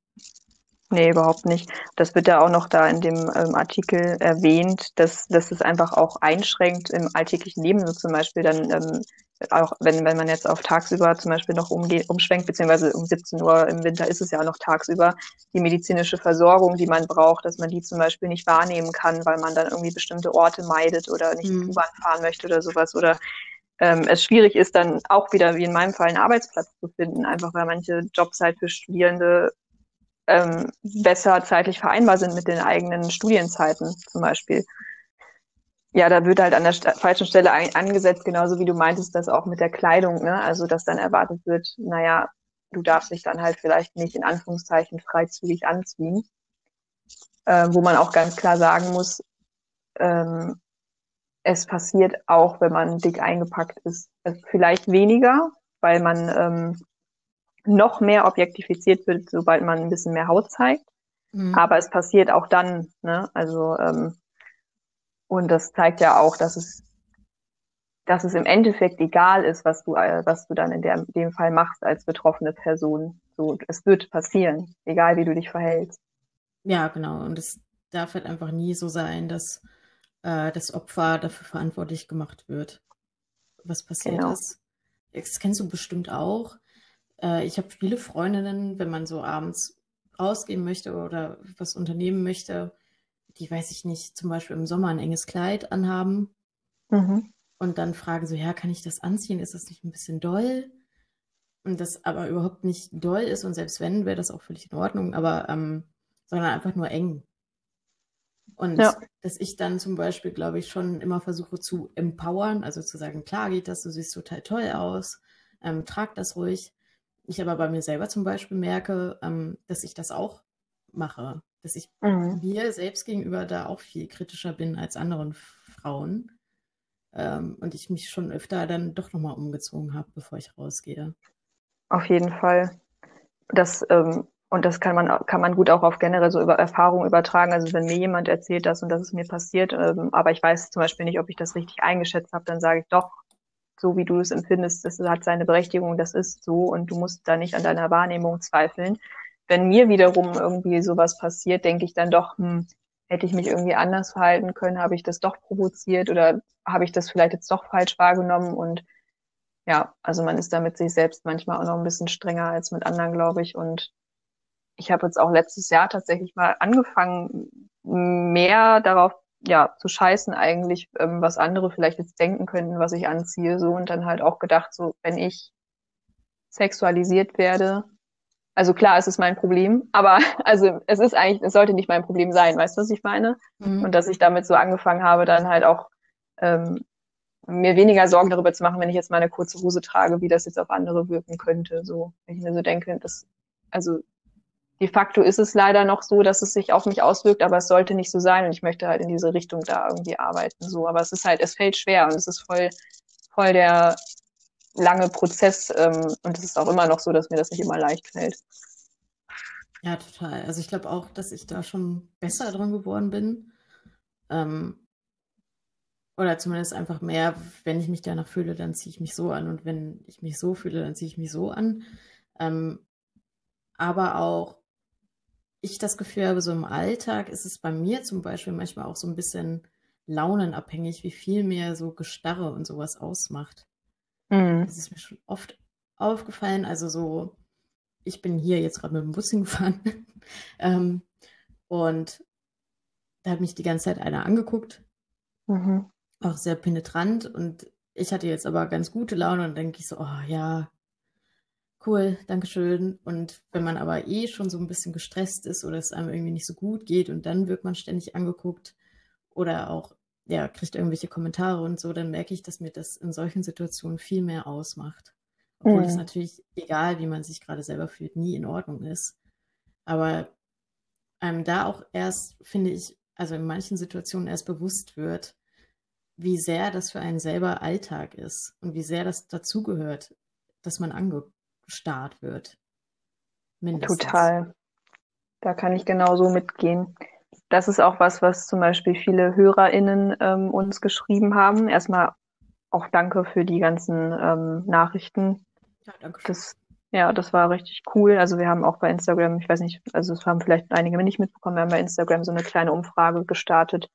Nee, überhaupt nicht. Das wird ja auch noch da in dem ähm, Artikel erwähnt, dass, dass es einfach auch einschränkt im alltäglichen Leben, so zum Beispiel dann ähm, auch wenn, wenn man jetzt auf tagsüber zum Beispiel noch umgeht, umschwenkt, beziehungsweise um 17 Uhr im Winter ist es ja auch noch tagsüber, die medizinische Versorgung, die man braucht, dass man die zum Beispiel nicht wahrnehmen kann, weil man dann irgendwie bestimmte Orte meidet oder nicht mhm. U-Bahn fahren möchte oder sowas oder ähm, es schwierig ist, dann auch wieder, wie in meinem Fall, einen Arbeitsplatz zu finden, einfach weil manche Jobs halt für Studierende ähm, besser zeitlich vereinbar sind mit den eigenen Studienzeiten zum Beispiel ja, da wird halt an der falschen Stelle angesetzt, genauso wie du meintest, dass auch mit der Kleidung, ne? Also, dass dann erwartet wird, naja, du darfst dich dann halt vielleicht nicht in Anführungszeichen freizügig anziehen. Äh, wo man auch ganz klar sagen muss, ähm, es passiert auch, wenn man dick eingepackt ist. Also vielleicht weniger, weil man ähm, noch mehr objektifiziert wird, sobald man ein bisschen mehr Haut zeigt. Mhm. Aber es passiert auch dann, ne? Also ähm, und das zeigt ja auch, dass es, dass es im Endeffekt egal ist, was du, äh, was du dann in der, dem Fall machst als betroffene Person. So, es wird passieren, egal wie du dich verhältst. Ja, genau. Und es darf halt einfach nie so sein, dass äh, das Opfer dafür verantwortlich gemacht wird, was passiert genau. ist. Das kennst du bestimmt auch. Äh, ich habe viele Freundinnen, wenn man so abends rausgehen möchte oder was unternehmen möchte, die, weiß ich nicht, zum Beispiel im Sommer ein enges Kleid anhaben mhm. und dann fragen so, ja, kann ich das anziehen? Ist das nicht ein bisschen doll? Und das aber überhaupt nicht doll ist und selbst wenn, wäre das auch völlig in Ordnung, aber ähm, sondern einfach nur eng. Und ja. dass ich dann zum Beispiel, glaube ich, schon immer versuche zu empowern, also zu sagen, klar geht das, du siehst total toll aus, ähm, trag das ruhig. Ich aber bei mir selber zum Beispiel merke, ähm, dass ich das auch mache dass ich mhm. mir selbst gegenüber da auch viel kritischer bin als anderen Frauen. Ähm, und ich mich schon öfter dann doch nochmal umgezogen habe, bevor ich rausgehe. Auf jeden Fall. Das, ähm, und das kann man, kann man gut auch auf generell so über Erfahrungen übertragen. Also wenn mir jemand erzählt das und das ist mir passiert, ähm, aber ich weiß zum Beispiel nicht, ob ich das richtig eingeschätzt habe, dann sage ich doch, so wie du es empfindest, das hat seine Berechtigung, das ist so und du musst da nicht an deiner Wahrnehmung zweifeln. Wenn mir wiederum irgendwie sowas passiert, denke ich dann doch, hm, hätte ich mich irgendwie anders verhalten können, habe ich das doch provoziert oder habe ich das vielleicht jetzt doch falsch wahrgenommen? Und ja, also man ist da mit sich selbst manchmal auch noch ein bisschen strenger als mit anderen, glaube ich. Und ich habe jetzt auch letztes Jahr tatsächlich mal angefangen, mehr darauf ja zu scheißen eigentlich, ähm, was andere vielleicht jetzt denken könnten, was ich anziehe, so und dann halt auch gedacht, so wenn ich sexualisiert werde, also klar, es ist mein Problem, aber also es ist eigentlich, es sollte nicht mein Problem sein, weißt du, was ich meine? Mhm. Und dass ich damit so angefangen habe, dann halt auch ähm, mir weniger Sorgen darüber zu machen, wenn ich jetzt mal eine kurze Hose trage, wie das jetzt auf andere wirken könnte. So, wenn ich mir so denke, das, also de facto ist es leider noch so, dass es sich auf mich auswirkt, aber es sollte nicht so sein und ich möchte halt in diese Richtung da irgendwie arbeiten. So, aber es ist halt, es fällt schwer und es ist voll, voll der lange Prozess ähm, und es ist auch immer noch so, dass mir das nicht immer leicht fällt. Ja, total. Also ich glaube auch, dass ich da schon besser dran geworden bin. Ähm, oder zumindest einfach mehr, wenn ich mich danach fühle, dann ziehe ich mich so an und wenn ich mich so fühle, dann ziehe ich mich so an. Ähm, aber auch ich das Gefühl habe, so im Alltag ist es bei mir zum Beispiel manchmal auch so ein bisschen launenabhängig, wie viel mir so Gestarre und sowas ausmacht. Mhm. Das ist mir schon oft aufgefallen. Also so, ich bin hier jetzt gerade mit dem Bus hingefahren ähm, und da hat mich die ganze Zeit einer angeguckt. Mhm. Auch sehr penetrant und ich hatte jetzt aber ganz gute Laune und denke ich so, oh ja, cool, Dankeschön. Und wenn man aber eh schon so ein bisschen gestresst ist oder es einem irgendwie nicht so gut geht und dann wird man ständig angeguckt oder auch ja, kriegt irgendwelche Kommentare und so, dann merke ich, dass mir das in solchen Situationen viel mehr ausmacht. Obwohl mhm. es natürlich, egal wie man sich gerade selber fühlt, nie in Ordnung ist. Aber einem da auch erst, finde ich, also in manchen Situationen erst bewusst wird, wie sehr das für einen selber Alltag ist und wie sehr das dazugehört, dass man angestarrt wird. Mindestens. Total. Da kann ich genauso mitgehen das ist auch was, was zum Beispiel viele HörerInnen ähm, uns geschrieben haben. Erstmal auch danke für die ganzen ähm, Nachrichten. Ja, danke. Das, ja, das war richtig cool. Also wir haben auch bei Instagram, ich weiß nicht, also das haben vielleicht einige nicht mitbekommen, wir haben bei Instagram so eine kleine Umfrage gestartet,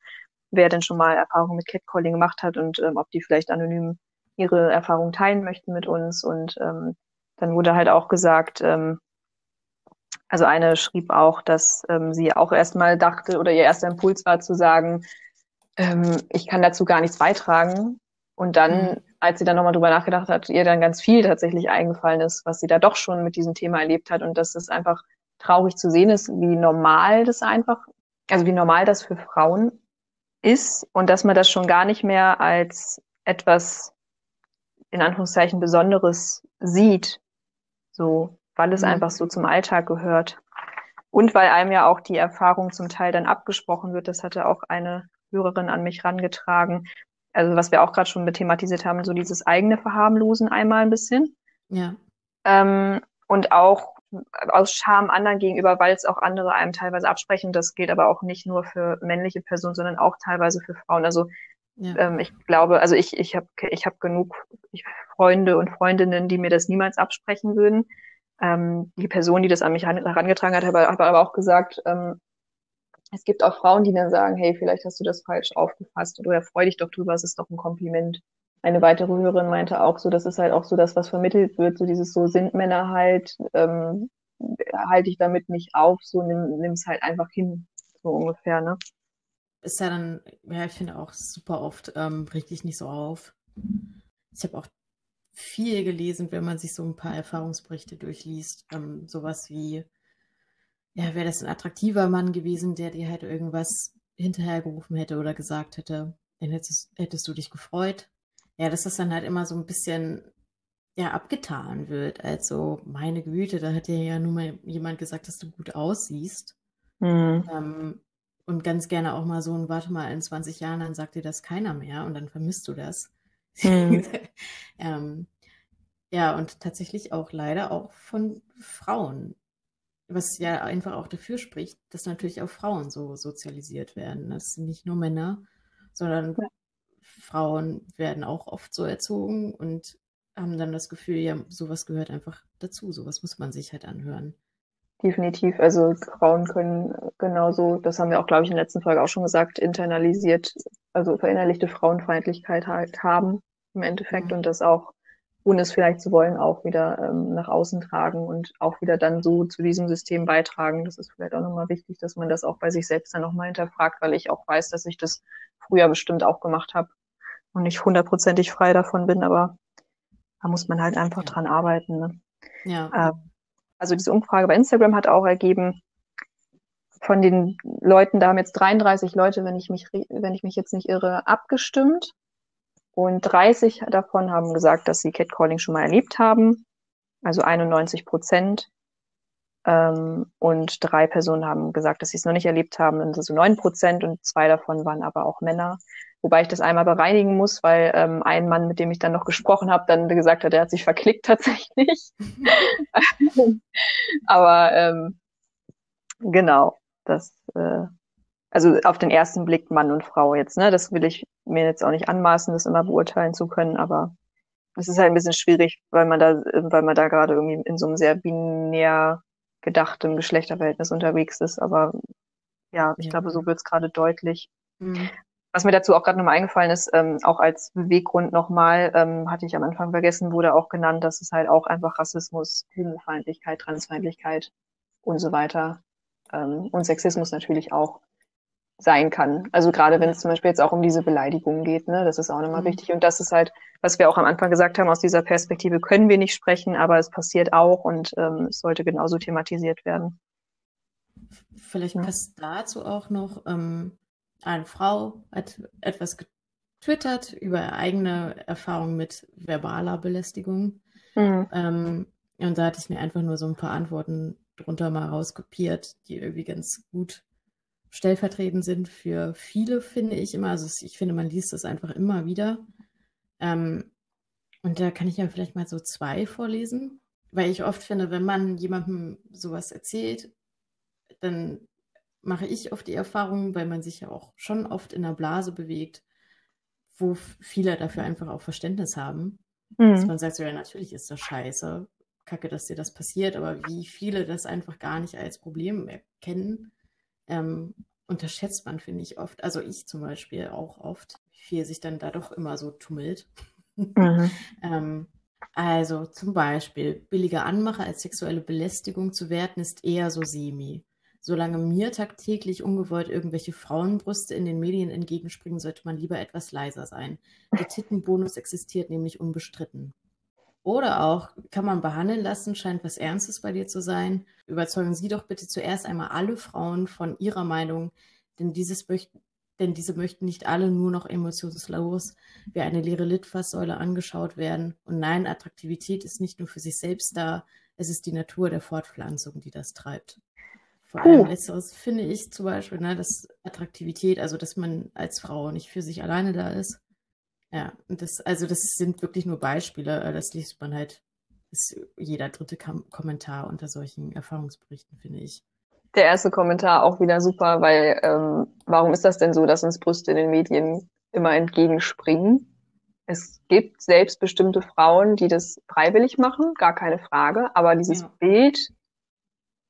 wer denn schon mal Erfahrungen mit Catcalling gemacht hat und ähm, ob die vielleicht anonym ihre Erfahrungen teilen möchten mit uns. Und ähm, dann wurde halt auch gesagt, ähm, also eine schrieb auch, dass ähm, sie auch erstmal dachte oder ihr erster Impuls war zu sagen, ähm, ich kann dazu gar nichts beitragen. Und dann, mhm. als sie dann nochmal drüber nachgedacht hat, ihr dann ganz viel tatsächlich eingefallen ist, was sie da doch schon mit diesem Thema erlebt hat und dass es einfach traurig zu sehen ist, wie normal das einfach, also wie normal das für Frauen ist und dass man das schon gar nicht mehr als etwas in Anführungszeichen Besonderes sieht. So, weil es mhm. einfach so zum Alltag gehört. Und weil einem ja auch die Erfahrung zum Teil dann abgesprochen wird. Das hatte auch eine Hörerin an mich rangetragen. Also was wir auch gerade schon thematisiert haben, so dieses eigene Verharmlosen einmal ein bisschen. Ja. Ähm, und auch aus Scham anderen gegenüber, weil es auch andere einem teilweise absprechen. Das gilt aber auch nicht nur für männliche Personen, sondern auch teilweise für Frauen. Also ja. ähm, ich glaube, also ich, ich habe ich hab genug Freunde und Freundinnen, die mir das niemals absprechen würden. Ähm, die Person, die das an mich herangetragen hat, hat aber auch gesagt, ähm, es gibt auch Frauen, die dann sagen, hey, vielleicht hast du das falsch aufgefasst oder freu dich doch drüber, es ist doch ein Kompliment. Eine weitere Hörerin meinte auch so, das ist halt auch so das, was vermittelt wird, so dieses so sind Männer halt, ähm, halte ich damit nicht auf, so nimm, nimm's halt einfach hin, so ungefähr, ne? Ist ja dann, ja, ich finde auch super oft ähm, richtig nicht so auf. Ich habe auch viel gelesen, wenn man sich so ein paar Erfahrungsberichte durchliest. Ähm, sowas wie, ja, wäre das ein attraktiver Mann gewesen, der dir halt irgendwas hinterhergerufen hätte oder gesagt hätte, dann hättest, hättest du dich gefreut. Ja, dass das dann halt immer so ein bisschen ja, abgetan wird. Also, meine Güte, da hat dir ja nur mal jemand gesagt, dass du gut aussiehst. Mhm. Ähm, und ganz gerne auch mal so ein, warte mal, in 20 Jahren, dann sagt dir das keiner mehr und dann vermisst du das. Mhm. ähm, ja, und tatsächlich auch leider auch von Frauen. Was ja einfach auch dafür spricht, dass natürlich auch Frauen so sozialisiert werden. Das sind nicht nur Männer, sondern ja. Frauen werden auch oft so erzogen und haben dann das Gefühl, ja, sowas gehört einfach dazu, sowas muss man sich halt anhören. Definitiv. Also Frauen können genauso, das haben wir auch, glaube ich, in der letzten Folge auch schon gesagt, internalisiert, also verinnerlichte Frauenfeindlichkeit halt haben im Endeffekt mhm. und das auch ohne es vielleicht zu wollen, auch wieder ähm, nach außen tragen und auch wieder dann so zu diesem System beitragen. Das ist vielleicht auch nochmal wichtig, dass man das auch bei sich selbst dann nochmal hinterfragt, weil ich auch weiß, dass ich das früher bestimmt auch gemacht habe und nicht hundertprozentig frei davon bin, aber da muss man halt einfach dran arbeiten. Ne? Ja. Ähm, also diese Umfrage bei Instagram hat auch ergeben, von den Leuten, da haben jetzt 33 Leute, wenn ich mich, wenn ich mich jetzt nicht irre, abgestimmt. Und 30 davon haben gesagt, dass sie Catcalling schon mal erlebt haben. Also 91 Prozent. Ähm, und drei Personen haben gesagt, dass sie es noch nicht erlebt haben. Das sind so neun Prozent und zwei davon waren aber auch Männer. Wobei ich das einmal bereinigen muss, weil ähm, ein Mann, mit dem ich dann noch gesprochen habe, dann gesagt hat, er hat sich verklickt tatsächlich. Aber ähm, genau, das, äh, also auf den ersten Blick Mann und Frau jetzt, ne? Das will ich mir jetzt auch nicht anmaßen, das immer beurteilen zu können, aber es ist halt ein bisschen schwierig, weil man da, weil man da gerade irgendwie in so einem sehr binär gedachtem Geschlechterverhältnis unterwegs ist. Aber ja, ich ja. glaube, so wird es gerade deutlich. Mhm. Was mir dazu auch gerade nochmal eingefallen ist, ähm, auch als Beweggrund nochmal, ähm, hatte ich am Anfang vergessen, wurde auch genannt, dass es halt auch einfach Rassismus, Homofeindlichkeit, Transfeindlichkeit und so weiter ähm, und Sexismus natürlich auch sein kann. Also gerade wenn es zum Beispiel jetzt auch um diese Beleidigungen geht, ne, das ist auch nochmal mhm. wichtig. Und das ist halt, was wir auch am Anfang gesagt haben, aus dieser Perspektive können wir nicht sprechen, aber es passiert auch und ähm, es sollte genauso thematisiert werden. Vielleicht passt dazu auch noch, ähm, eine Frau hat etwas getwittert über eigene Erfahrungen mit verbaler Belästigung. Mhm. Ähm, und da hatte ich mir einfach nur so ein paar Antworten drunter mal rauskopiert, die irgendwie ganz gut stellvertretend sind für viele, finde ich immer. Also ich finde, man liest das einfach immer wieder. Ähm, und da kann ich ja vielleicht mal so zwei vorlesen, weil ich oft finde, wenn man jemandem sowas erzählt, dann mache ich oft die Erfahrung, weil man sich ja auch schon oft in einer Blase bewegt, wo viele dafür einfach auch Verständnis haben. Mhm. Dass man sagt, so, ja, natürlich ist das scheiße, kacke, dass dir das passiert, aber wie viele das einfach gar nicht als Problem erkennen, ähm, unterschätzt man, finde ich, oft. Also ich zum Beispiel auch oft, wie viel sich dann da doch immer so tummelt. Mhm. ähm, also zum Beispiel, billige Anmache als sexuelle Belästigung zu werten, ist eher so semi. Solange mir tagtäglich ungewollt irgendwelche Frauenbrüste in den Medien entgegenspringen, sollte man lieber etwas leiser sein. Der Tittenbonus existiert nämlich unbestritten. Oder auch, kann man behandeln lassen, scheint was Ernstes bei dir zu sein. Überzeugen Sie doch bitte zuerst einmal alle Frauen von Ihrer Meinung, denn, dieses möchten, denn diese möchten nicht alle nur noch emotionslos wie eine leere Litfaßsäule angeschaut werden. Und nein, Attraktivität ist nicht nur für sich selbst da, es ist die Natur der Fortpflanzung, die das treibt. Vor allem letzteres finde ich zum Beispiel, ne, dass Attraktivität, also dass man als Frau nicht für sich alleine da ist. Ja, und das, also das sind wirklich nur Beispiele, äh, das liest man halt, ist jeder dritte Kom Kommentar unter solchen Erfahrungsberichten, finde ich. Der erste Kommentar auch wieder super, weil ähm, warum ist das denn so, dass uns Brüste in den Medien immer entgegenspringen? Es gibt selbstbestimmte Frauen, die das freiwillig machen, gar keine Frage, aber dieses ja. Bild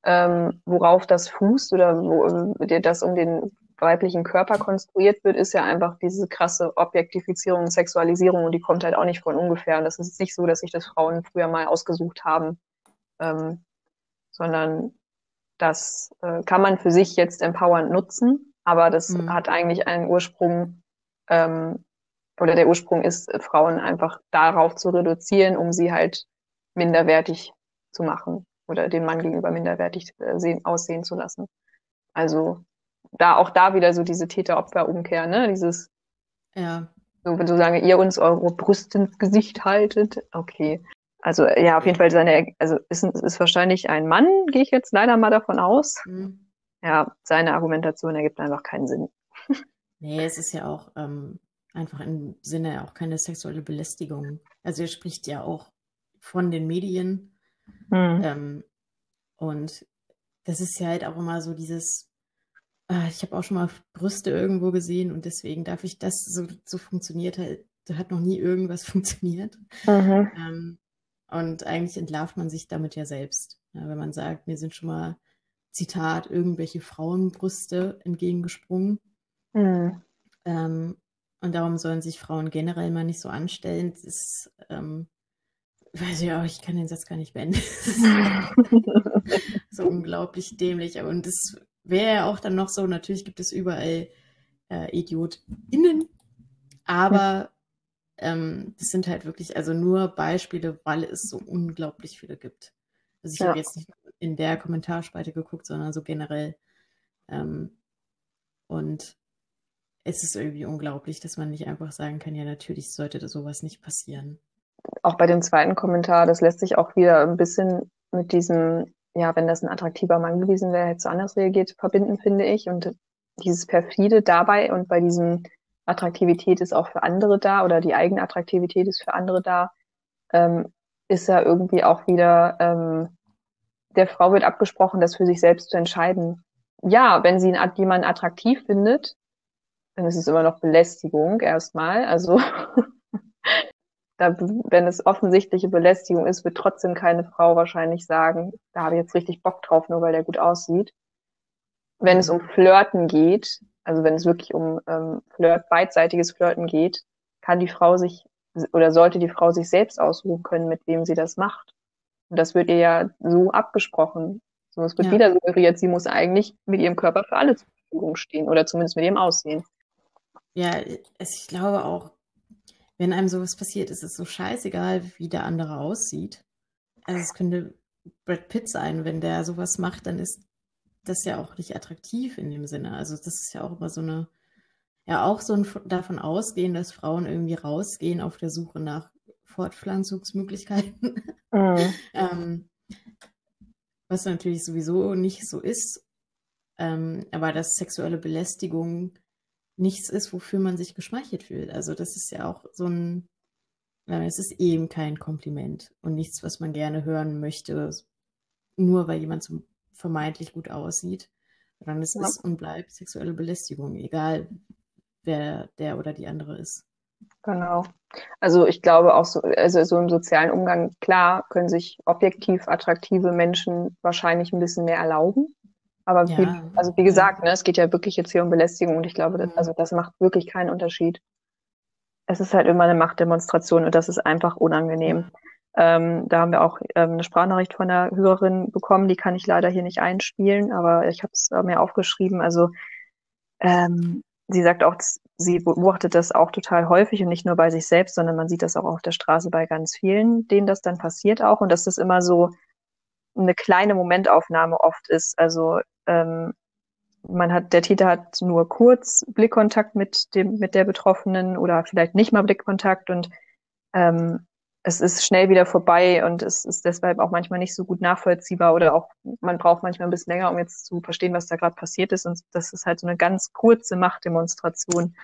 ähm, worauf das fußt oder wo dir das um den weiblichen Körper konstruiert wird, ist ja einfach diese krasse Objektifizierung und Sexualisierung und die kommt halt auch nicht von ungefähr. Und das ist nicht so, dass sich das Frauen früher mal ausgesucht haben, ähm, sondern das äh, kann man für sich jetzt empowernd nutzen, aber das mhm. hat eigentlich einen Ursprung ähm, oder der Ursprung ist, Frauen einfach darauf zu reduzieren, um sie halt minderwertig zu machen oder dem Mann gegenüber minderwertig äh, sehen, aussehen zu lassen. Also da auch da wieder so diese Täter-Opfer-Umkehr, ne? Dieses ja. So, wenn solange ihr uns eure Brust ins Gesicht haltet, okay. Also ja, auf jeden Fall seine, also ist, ist wahrscheinlich ein Mann, gehe ich jetzt leider mal davon aus. Mhm. Ja, seine Argumentation ergibt einfach keinen Sinn. Nee, es ist ja auch ähm, einfach im Sinne auch keine sexuelle Belästigung. Also er spricht ja auch von den Medien Mhm. Ähm, und das ist ja halt auch immer so dieses, äh, ich habe auch schon mal Brüste irgendwo gesehen und deswegen darf ich das, so, so funktioniert halt, da hat noch nie irgendwas funktioniert. Mhm. Ähm, und eigentlich entlarvt man sich damit ja selbst. Ja, wenn man sagt, mir sind schon mal, Zitat, irgendwelche Frauenbrüste entgegengesprungen. Mhm. Ähm, und darum sollen sich Frauen generell mal nicht so anstellen. Das ist, ähm, weiß ich auch, ich kann den Satz gar nicht beenden. so unglaublich dämlich. Und es wäre ja auch dann noch so, natürlich gibt es überall äh, IdiotInnen, aber ähm, das sind halt wirklich also nur Beispiele, weil es so unglaublich viele gibt. Also ich ja. habe jetzt nicht in der Kommentarspalte geguckt, sondern so generell. Ähm, und es ist irgendwie unglaublich, dass man nicht einfach sagen kann, ja, natürlich sollte sowas nicht passieren. Auch bei dem zweiten Kommentar, das lässt sich auch wieder ein bisschen mit diesem, ja, wenn das ein attraktiver Mann gewesen wäre, hätte es anders reagiert, verbinden, finde ich. Und dieses perfide dabei und bei diesem Attraktivität ist auch für andere da oder die eigene Attraktivität ist für andere da, ähm, ist ja irgendwie auch wieder, ähm, der Frau wird abgesprochen, das für sich selbst zu entscheiden. Ja, wenn sie jemanden attraktiv findet, dann ist es immer noch Belästigung erstmal. Also da, wenn es offensichtliche Belästigung ist, wird trotzdem keine Frau wahrscheinlich sagen, da habe ich jetzt richtig Bock drauf, nur weil der gut aussieht. Wenn es um Flirten geht, also wenn es wirklich um ähm, Flirt, beidseitiges Flirten geht, kann die Frau sich oder sollte die Frau sich selbst aussuchen können, mit wem sie das macht. Und das wird ihr ja so abgesprochen. So, es wird ja. wieder suggeriert, sie muss eigentlich mit ihrem Körper für alle zur Verfügung stehen oder zumindest mit ihrem Aussehen. Ja, ich glaube auch, wenn einem sowas passiert, ist es so scheißegal, wie der andere aussieht. Also es könnte Brad Pitt sein, wenn der sowas macht, dann ist das ja auch nicht attraktiv in dem Sinne. Also das ist ja auch immer so eine, ja auch so ein davon ausgehen, dass Frauen irgendwie rausgehen auf der Suche nach Fortpflanzungsmöglichkeiten. Mhm. ähm, was natürlich sowieso nicht so ist. Ähm, aber dass sexuelle Belästigung nichts ist, wofür man sich geschmeichelt fühlt. Also das ist ja auch so ein, es ist eben kein Kompliment und nichts, was man gerne hören möchte, nur weil jemand so vermeintlich gut aussieht, sondern es ja. ist und bleibt sexuelle Belästigung, egal wer der oder die andere ist. Genau. Also ich glaube auch so, also so im sozialen Umgang, klar, können sich objektiv attraktive Menschen wahrscheinlich ein bisschen mehr erlauben. Aber ja. wie, also wie gesagt, ne, es geht ja wirklich jetzt hier um Belästigung und ich glaube, das, mhm. also das macht wirklich keinen Unterschied. Es ist halt immer eine Machtdemonstration und das ist einfach unangenehm. Ähm, da haben wir auch ähm, eine Sprachnachricht von einer Hörerin bekommen, die kann ich leider hier nicht einspielen, aber ich habe es mir aufgeschrieben. Also ähm, sie sagt auch, sie beobachtet das auch total häufig und nicht nur bei sich selbst, sondern man sieht das auch auf der Straße bei ganz vielen, denen das dann passiert auch und dass das immer so eine kleine Momentaufnahme oft ist. Also ähm, man hat, der Täter hat nur kurz Blickkontakt mit dem, mit der Betroffenen oder vielleicht nicht mal Blickkontakt und ähm, es ist schnell wieder vorbei und es ist deshalb auch manchmal nicht so gut nachvollziehbar oder auch man braucht manchmal ein bisschen länger, um jetzt zu verstehen, was da gerade passiert ist. Und das ist halt so eine ganz kurze Machtdemonstration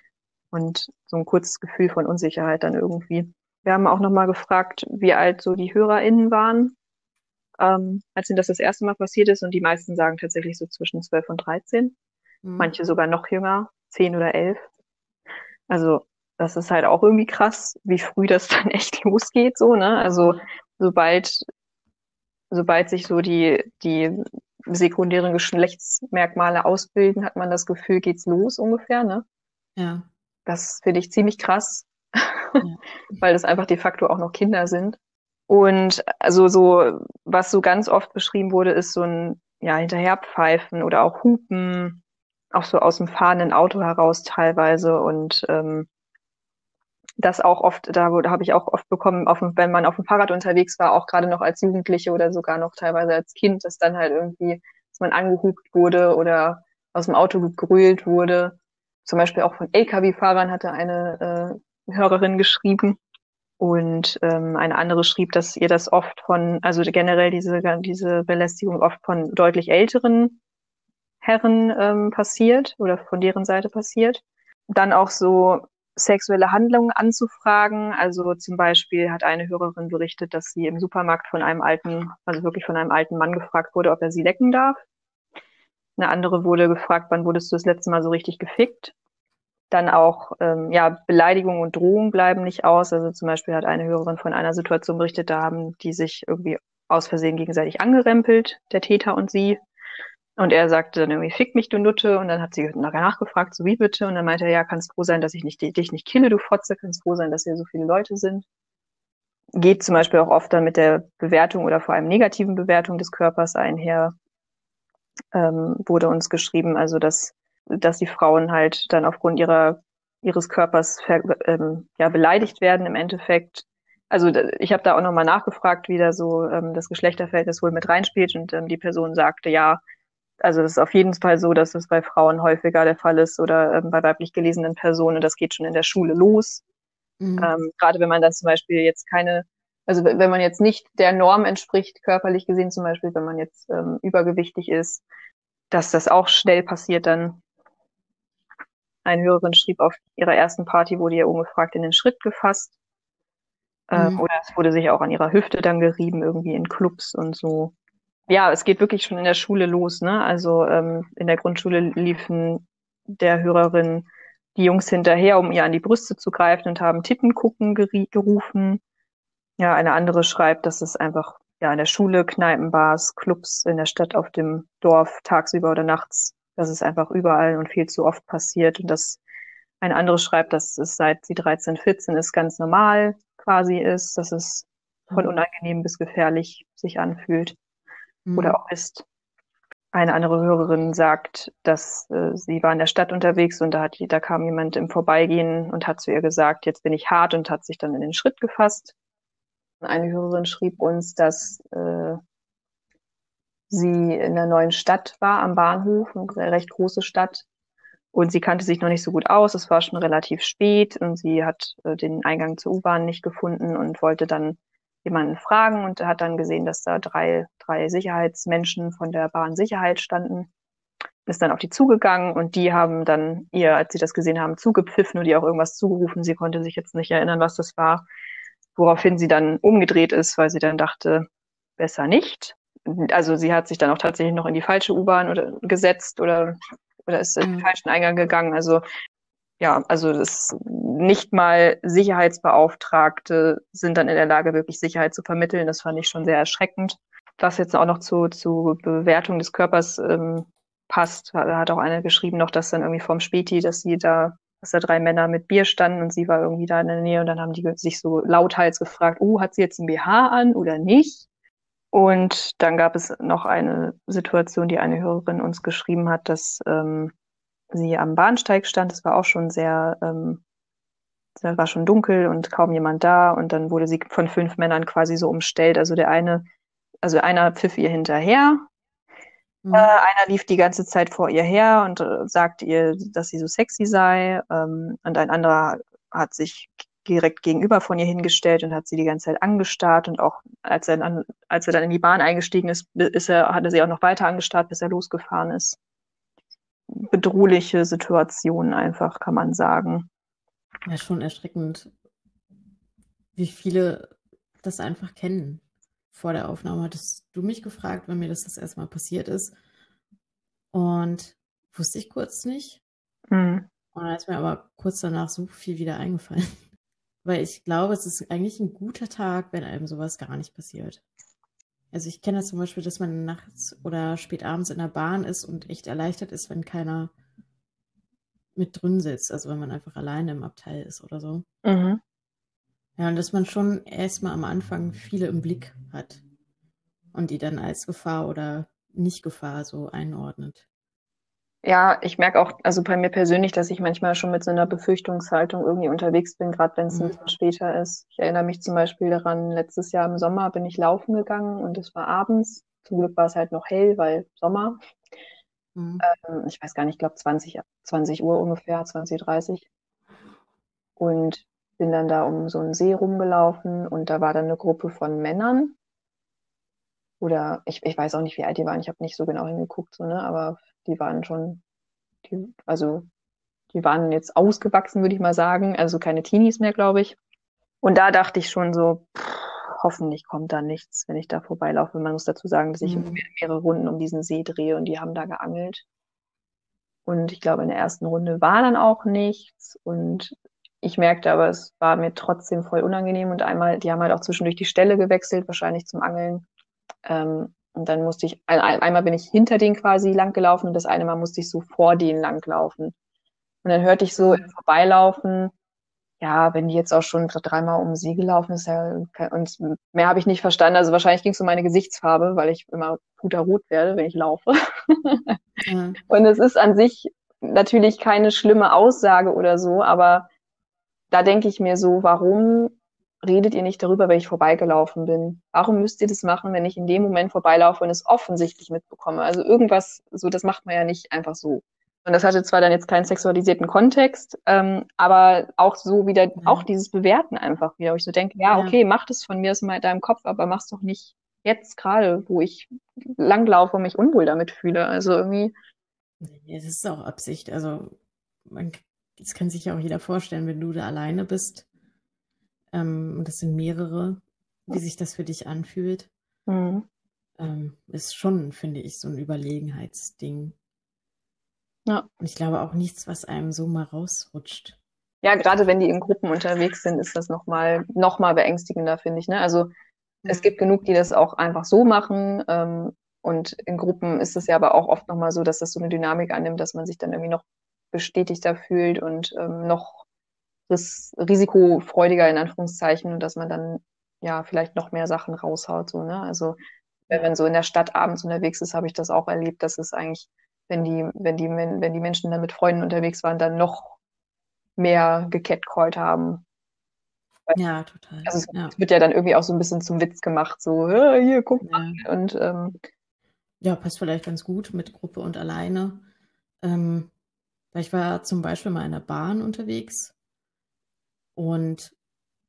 und so ein kurzes Gefühl von Unsicherheit dann irgendwie. Wir haben auch nochmal gefragt, wie alt so die HörerInnen waren, ähm, als ihnen das das erste Mal passiert ist. Und die meisten sagen tatsächlich so zwischen 12 und 13. Mhm. Manche sogar noch jünger, 10 oder 11. Also das ist halt auch irgendwie krass, wie früh das dann echt losgeht, so, ne? Also, sobald, sobald sich so die, die sekundären Geschlechtsmerkmale ausbilden, hat man das Gefühl, geht's los ungefähr, ne? Ja. Das finde ich ziemlich krass, ja. weil das einfach de facto auch noch Kinder sind. Und also so, was so ganz oft beschrieben wurde, ist so ein, ja, hinterherpfeifen oder auch Hupen, auch so aus dem fahrenden Auto heraus teilweise und ähm, das auch oft, da, habe ich auch oft bekommen, auf, wenn man auf dem Fahrrad unterwegs war, auch gerade noch als Jugendliche oder sogar noch teilweise als Kind, dass dann halt irgendwie, dass man angehupt wurde oder aus dem Auto gegrölt wurde. Zum Beispiel auch von Lkw-Fahrern hatte eine äh, Hörerin geschrieben. Und ähm, eine andere schrieb, dass ihr das oft von, also generell diese, diese Belästigung oft von deutlich älteren Herren ähm, passiert oder von deren Seite passiert. Dann auch so sexuelle Handlungen anzufragen. Also zum Beispiel hat eine Hörerin berichtet, dass sie im Supermarkt von einem alten, also wirklich von einem alten Mann gefragt wurde, ob er sie lecken darf. Eine andere wurde gefragt, wann wurdest du das letzte Mal so richtig gefickt? Dann auch, ähm, ja, Beleidigung und Drohung bleiben nicht aus. Also zum Beispiel hat eine Hörerin von einer Situation berichtet, da haben die sich irgendwie aus Versehen gegenseitig angerempelt, der Täter und sie. Und er sagte dann irgendwie, fick mich, du Nutte. Und dann hat sie nachgefragt, so wie bitte? Und dann meinte er, ja, kannst froh sein, dass ich nicht, dich nicht kille, du Fotze, kannst froh sein, dass hier so viele Leute sind. geht zum Beispiel auch oft dann mit der Bewertung oder vor allem negativen Bewertung des Körpers einher, ähm, wurde uns geschrieben, also dass, dass die Frauen halt dann aufgrund ihrer ihres Körpers ver, ähm, ja, beleidigt werden im Endeffekt. Also ich habe da auch nochmal nachgefragt, wie da so ähm, das Geschlechterverhältnis wohl mit reinspielt und ähm, die Person sagte, ja, also es ist auf jeden Fall so, dass es bei Frauen häufiger der Fall ist oder ähm, bei weiblich gelesenen Personen. Das geht schon in der Schule los. Mhm. Ähm, Gerade wenn man dann zum Beispiel jetzt keine, also wenn man jetzt nicht der Norm entspricht, körperlich gesehen zum Beispiel, wenn man jetzt ähm, übergewichtig ist, dass das auch schnell passiert dann. Eine Hörerin schrieb, auf ihrer ersten Party wurde ihr ungefragt in den Schritt gefasst. Ähm, mhm. Oder es wurde sich auch an ihrer Hüfte dann gerieben, irgendwie in Clubs und so ja, es geht wirklich schon in der Schule los. Ne? Also ähm, in der Grundschule liefen der Hörerin die Jungs hinterher, um ihr an die Brüste zu greifen und haben Tittengucken gerufen. Ja, eine andere schreibt, dass es einfach ja in der Schule, Kneipenbars, Clubs in der Stadt, auf dem Dorf, tagsüber oder nachts, dass es einfach überall und viel zu oft passiert und dass ein anderes schreibt, dass es seit sie 13, 14 ist, ganz normal quasi ist, dass es von mhm. unangenehm bis gefährlich sich anfühlt mhm. oder auch ist. Eine andere Hörerin sagt, dass äh, sie war in der Stadt unterwegs und da, hat, da kam jemand im Vorbeigehen und hat zu ihr gesagt, jetzt bin ich hart und hat sich dann in den Schritt gefasst. Eine Hörerin schrieb uns, dass äh, sie in der neuen Stadt war, am Bahnhof, eine recht große Stadt. Und sie kannte sich noch nicht so gut aus. Es war schon relativ spät und sie hat äh, den Eingang zur U-Bahn nicht gefunden und wollte dann jemanden fragen und hat dann gesehen, dass da drei, drei Sicherheitsmenschen von der Bahnsicherheit standen. Ist dann auf die zugegangen und die haben dann ihr, als sie das gesehen haben, zugepfiffen und ihr auch irgendwas zugerufen. Sie konnte sich jetzt nicht erinnern, was das war. Woraufhin sie dann umgedreht ist, weil sie dann dachte, besser nicht. Also sie hat sich dann auch tatsächlich noch in die falsche U-Bahn oder gesetzt oder oder ist in den mhm. falschen Eingang gegangen. Also ja, also das nicht mal Sicherheitsbeauftragte sind dann in der Lage, wirklich Sicherheit zu vermitteln. Das fand ich schon sehr erschreckend. Was jetzt auch noch zu, zu Bewertung des Körpers ähm, passt, da hat auch eine geschrieben noch, dass dann irgendwie vom Späti, dass sie da, dass da drei Männer mit Bier standen und sie war irgendwie da in der Nähe und dann haben die sich so lauthals gefragt, oh, hat sie jetzt ein BH an oder nicht? Und dann gab es noch eine Situation, die eine Hörerin uns geschrieben hat, dass ähm, sie am Bahnsteig stand. Es war auch schon sehr, ähm, es war schon dunkel und kaum jemand da. Und dann wurde sie von fünf Männern quasi so umstellt. Also der eine, also einer pfiff ihr hinterher. Mhm. Äh, einer lief die ganze Zeit vor ihr her und äh, sagte ihr, dass sie so sexy sei. Ähm, und ein anderer hat sich direkt gegenüber von ihr hingestellt und hat sie die ganze Zeit angestarrt und auch als er dann, als er dann in die Bahn eingestiegen ist, ist er, hat er sie auch noch weiter angestarrt, bis er losgefahren ist bedrohliche Situation einfach, kann man sagen. Ja, schon erschreckend, wie viele das einfach kennen. Vor der Aufnahme hattest du mich gefragt, wenn mir das das erste Mal passiert ist. Und wusste ich kurz nicht. Mhm. Und dann ist mir aber kurz danach so viel wieder eingefallen. Weil ich glaube, es ist eigentlich ein guter Tag, wenn einem sowas gar nicht passiert. Also ich kenne das zum Beispiel, dass man nachts oder spät abends in der Bahn ist und echt erleichtert ist, wenn keiner mit drin sitzt, also wenn man einfach alleine im Abteil ist oder so. Mhm. Ja, und dass man schon erstmal am Anfang viele im Blick hat und die dann als Gefahr oder nicht Gefahr so einordnet. Ja, ich merke auch, also bei mir persönlich, dass ich manchmal schon mit so einer Befürchtungshaltung irgendwie unterwegs bin, gerade wenn es ein mhm. bisschen später ist. Ich erinnere mich zum Beispiel daran, letztes Jahr im Sommer bin ich laufen gegangen und es war abends. Zum Glück war es halt noch hell, weil Sommer. Mhm. Ähm, ich weiß gar nicht, ich glaube 20, 20 Uhr ungefähr, 20, 30. Und bin dann da um so einen See rumgelaufen und da war dann eine Gruppe von Männern. Oder ich, ich weiß auch nicht, wie alt die waren, ich habe nicht so genau hingeguckt, so, ne? aber die waren schon, die, also die waren jetzt ausgewachsen, würde ich mal sagen, also keine Teenies mehr, glaube ich. Und da dachte ich schon so, pff, hoffentlich kommt da nichts, wenn ich da vorbeilaufe. Man muss dazu sagen, dass ich mhm. mehrere Runden um diesen See drehe und die haben da geangelt. Und ich glaube, in der ersten Runde war dann auch nichts. Und ich merkte aber, es war mir trotzdem voll unangenehm. Und einmal, die haben halt auch zwischendurch die Stelle gewechselt, wahrscheinlich zum Angeln. Ähm, und dann musste ich, einmal bin ich hinter denen quasi lang gelaufen und das eine Mal musste ich so vor denen lang laufen. Und dann hörte ich so im Vorbeilaufen ja, wenn die jetzt auch schon dreimal um sie gelaufen ist, ja, und mehr habe ich nicht verstanden. Also wahrscheinlich ging es um meine Gesichtsfarbe, weil ich immer puterrot werde, wenn ich laufe. Ja. Und es ist an sich natürlich keine schlimme Aussage oder so, aber da denke ich mir so, warum redet ihr nicht darüber, wenn ich vorbeigelaufen bin? Warum müsst ihr das machen, wenn ich in dem Moment vorbeilaufe und es offensichtlich mitbekomme? Also irgendwas, so, das macht man ja nicht einfach so. Und das hatte zwar dann jetzt keinen sexualisierten Kontext, ähm, aber auch so wieder, ja. auch dieses Bewerten einfach wieder, wo ich so denke, ja, okay, mach das von mir aus mal in deinem Kopf, aber mach's doch nicht jetzt gerade, wo ich langlaufe und mich unwohl damit fühle. Also irgendwie. Ja, das ist auch Absicht. Also man, das kann sich ja auch jeder vorstellen, wenn du da alleine bist, ähm, und das sind mehrere, wie sich das für dich anfühlt. Mhm. Ähm, ist schon, finde ich, so ein Überlegenheitsding. Ja. Und ich glaube auch nichts, was einem so mal rausrutscht. Ja, gerade wenn die in Gruppen unterwegs sind, ist das nochmal noch mal beängstigender, finde ich. Ne? Also es gibt genug, die das auch einfach so machen. Ähm, und in Gruppen ist es ja aber auch oft nochmal so, dass das so eine Dynamik annimmt, dass man sich dann irgendwie noch bestätigter fühlt und ähm, noch ris risikofreudiger in Anführungszeichen und dass man dann ja vielleicht noch mehr Sachen raushaut. So, ne? Also wenn man so in der Stadt abends unterwegs ist, habe ich das auch erlebt, dass es eigentlich wenn die, wenn die, wenn die Menschen dann mit Freunden unterwegs waren, dann noch mehr gecatcallt haben. Ja, total. Also es ja. wird ja dann irgendwie auch so ein bisschen zum Witz gemacht, so, hier, guck mal. Ja. Und ähm, ja, passt vielleicht ganz gut mit Gruppe und alleine. Ähm, ich war zum Beispiel mal in der Bahn unterwegs und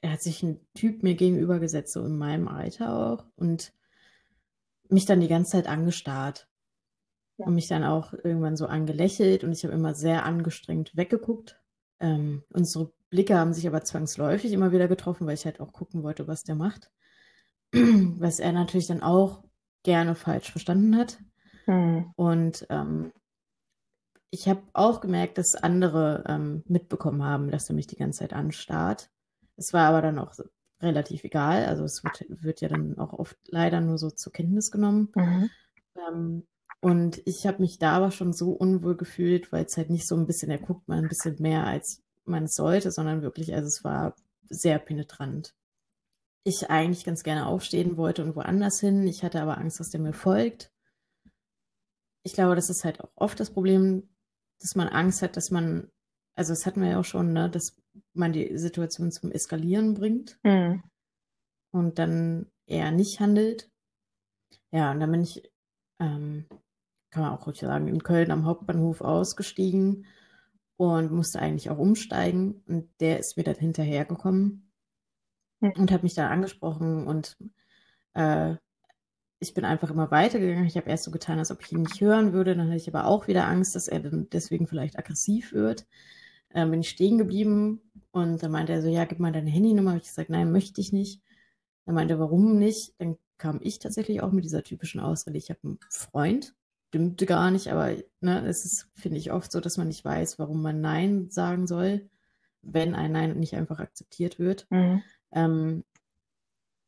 er hat sich ein Typ mir gegenüber gesetzt, so in meinem Alter auch, und mich dann die ganze Zeit angestarrt und mich dann auch irgendwann so angelächelt und ich habe immer sehr angestrengt weggeguckt. Ähm, unsere Blicke haben sich aber zwangsläufig immer wieder getroffen, weil ich halt auch gucken wollte, was der macht. was er natürlich dann auch gerne falsch verstanden hat. Hm. Und ähm, ich habe auch gemerkt, dass andere ähm, mitbekommen haben, dass er mich die ganze Zeit anstarrt. Es war aber dann auch relativ egal. Also es wird, wird, ja dann auch oft leider nur so zur Kenntnis genommen. Mhm. Ähm, und ich habe mich da aber schon so unwohl gefühlt, weil es halt nicht so ein bisschen, er guckt mal ein bisschen mehr, als man es sollte, sondern wirklich, also es war sehr penetrant. Ich eigentlich ganz gerne aufstehen wollte und woanders hin. Ich hatte aber Angst, dass der mir folgt. Ich glaube, das ist halt auch oft das Problem, dass man Angst hat, dass man, also das hatten wir ja auch schon, ne, dass man die Situation zum Eskalieren bringt mhm. und dann eher nicht handelt. Ja, und dann bin ich ähm, kann man auch ruhig sagen, in Köln am Hauptbahnhof ausgestiegen und musste eigentlich auch umsteigen. Und der ist mir dann hinterhergekommen hm. und hat mich dann angesprochen und äh, ich bin einfach immer weitergegangen. Ich habe erst so getan, als ob ich ihn nicht hören würde. Dann hatte ich aber auch wieder Angst, dass er dann deswegen vielleicht aggressiv wird. Äh, bin ich stehen geblieben und dann meinte er so, ja, gib mal deine Handynummer. Habe ich gesagt, nein, möchte ich nicht. Dann meinte er, warum nicht? Dann kam ich tatsächlich auch mit dieser typischen Ausrede, ich habe einen Freund stimmte gar nicht, aber ne, es ist, finde ich, oft so, dass man nicht weiß, warum man Nein sagen soll, wenn ein Nein nicht einfach akzeptiert wird. Mhm. Ähm,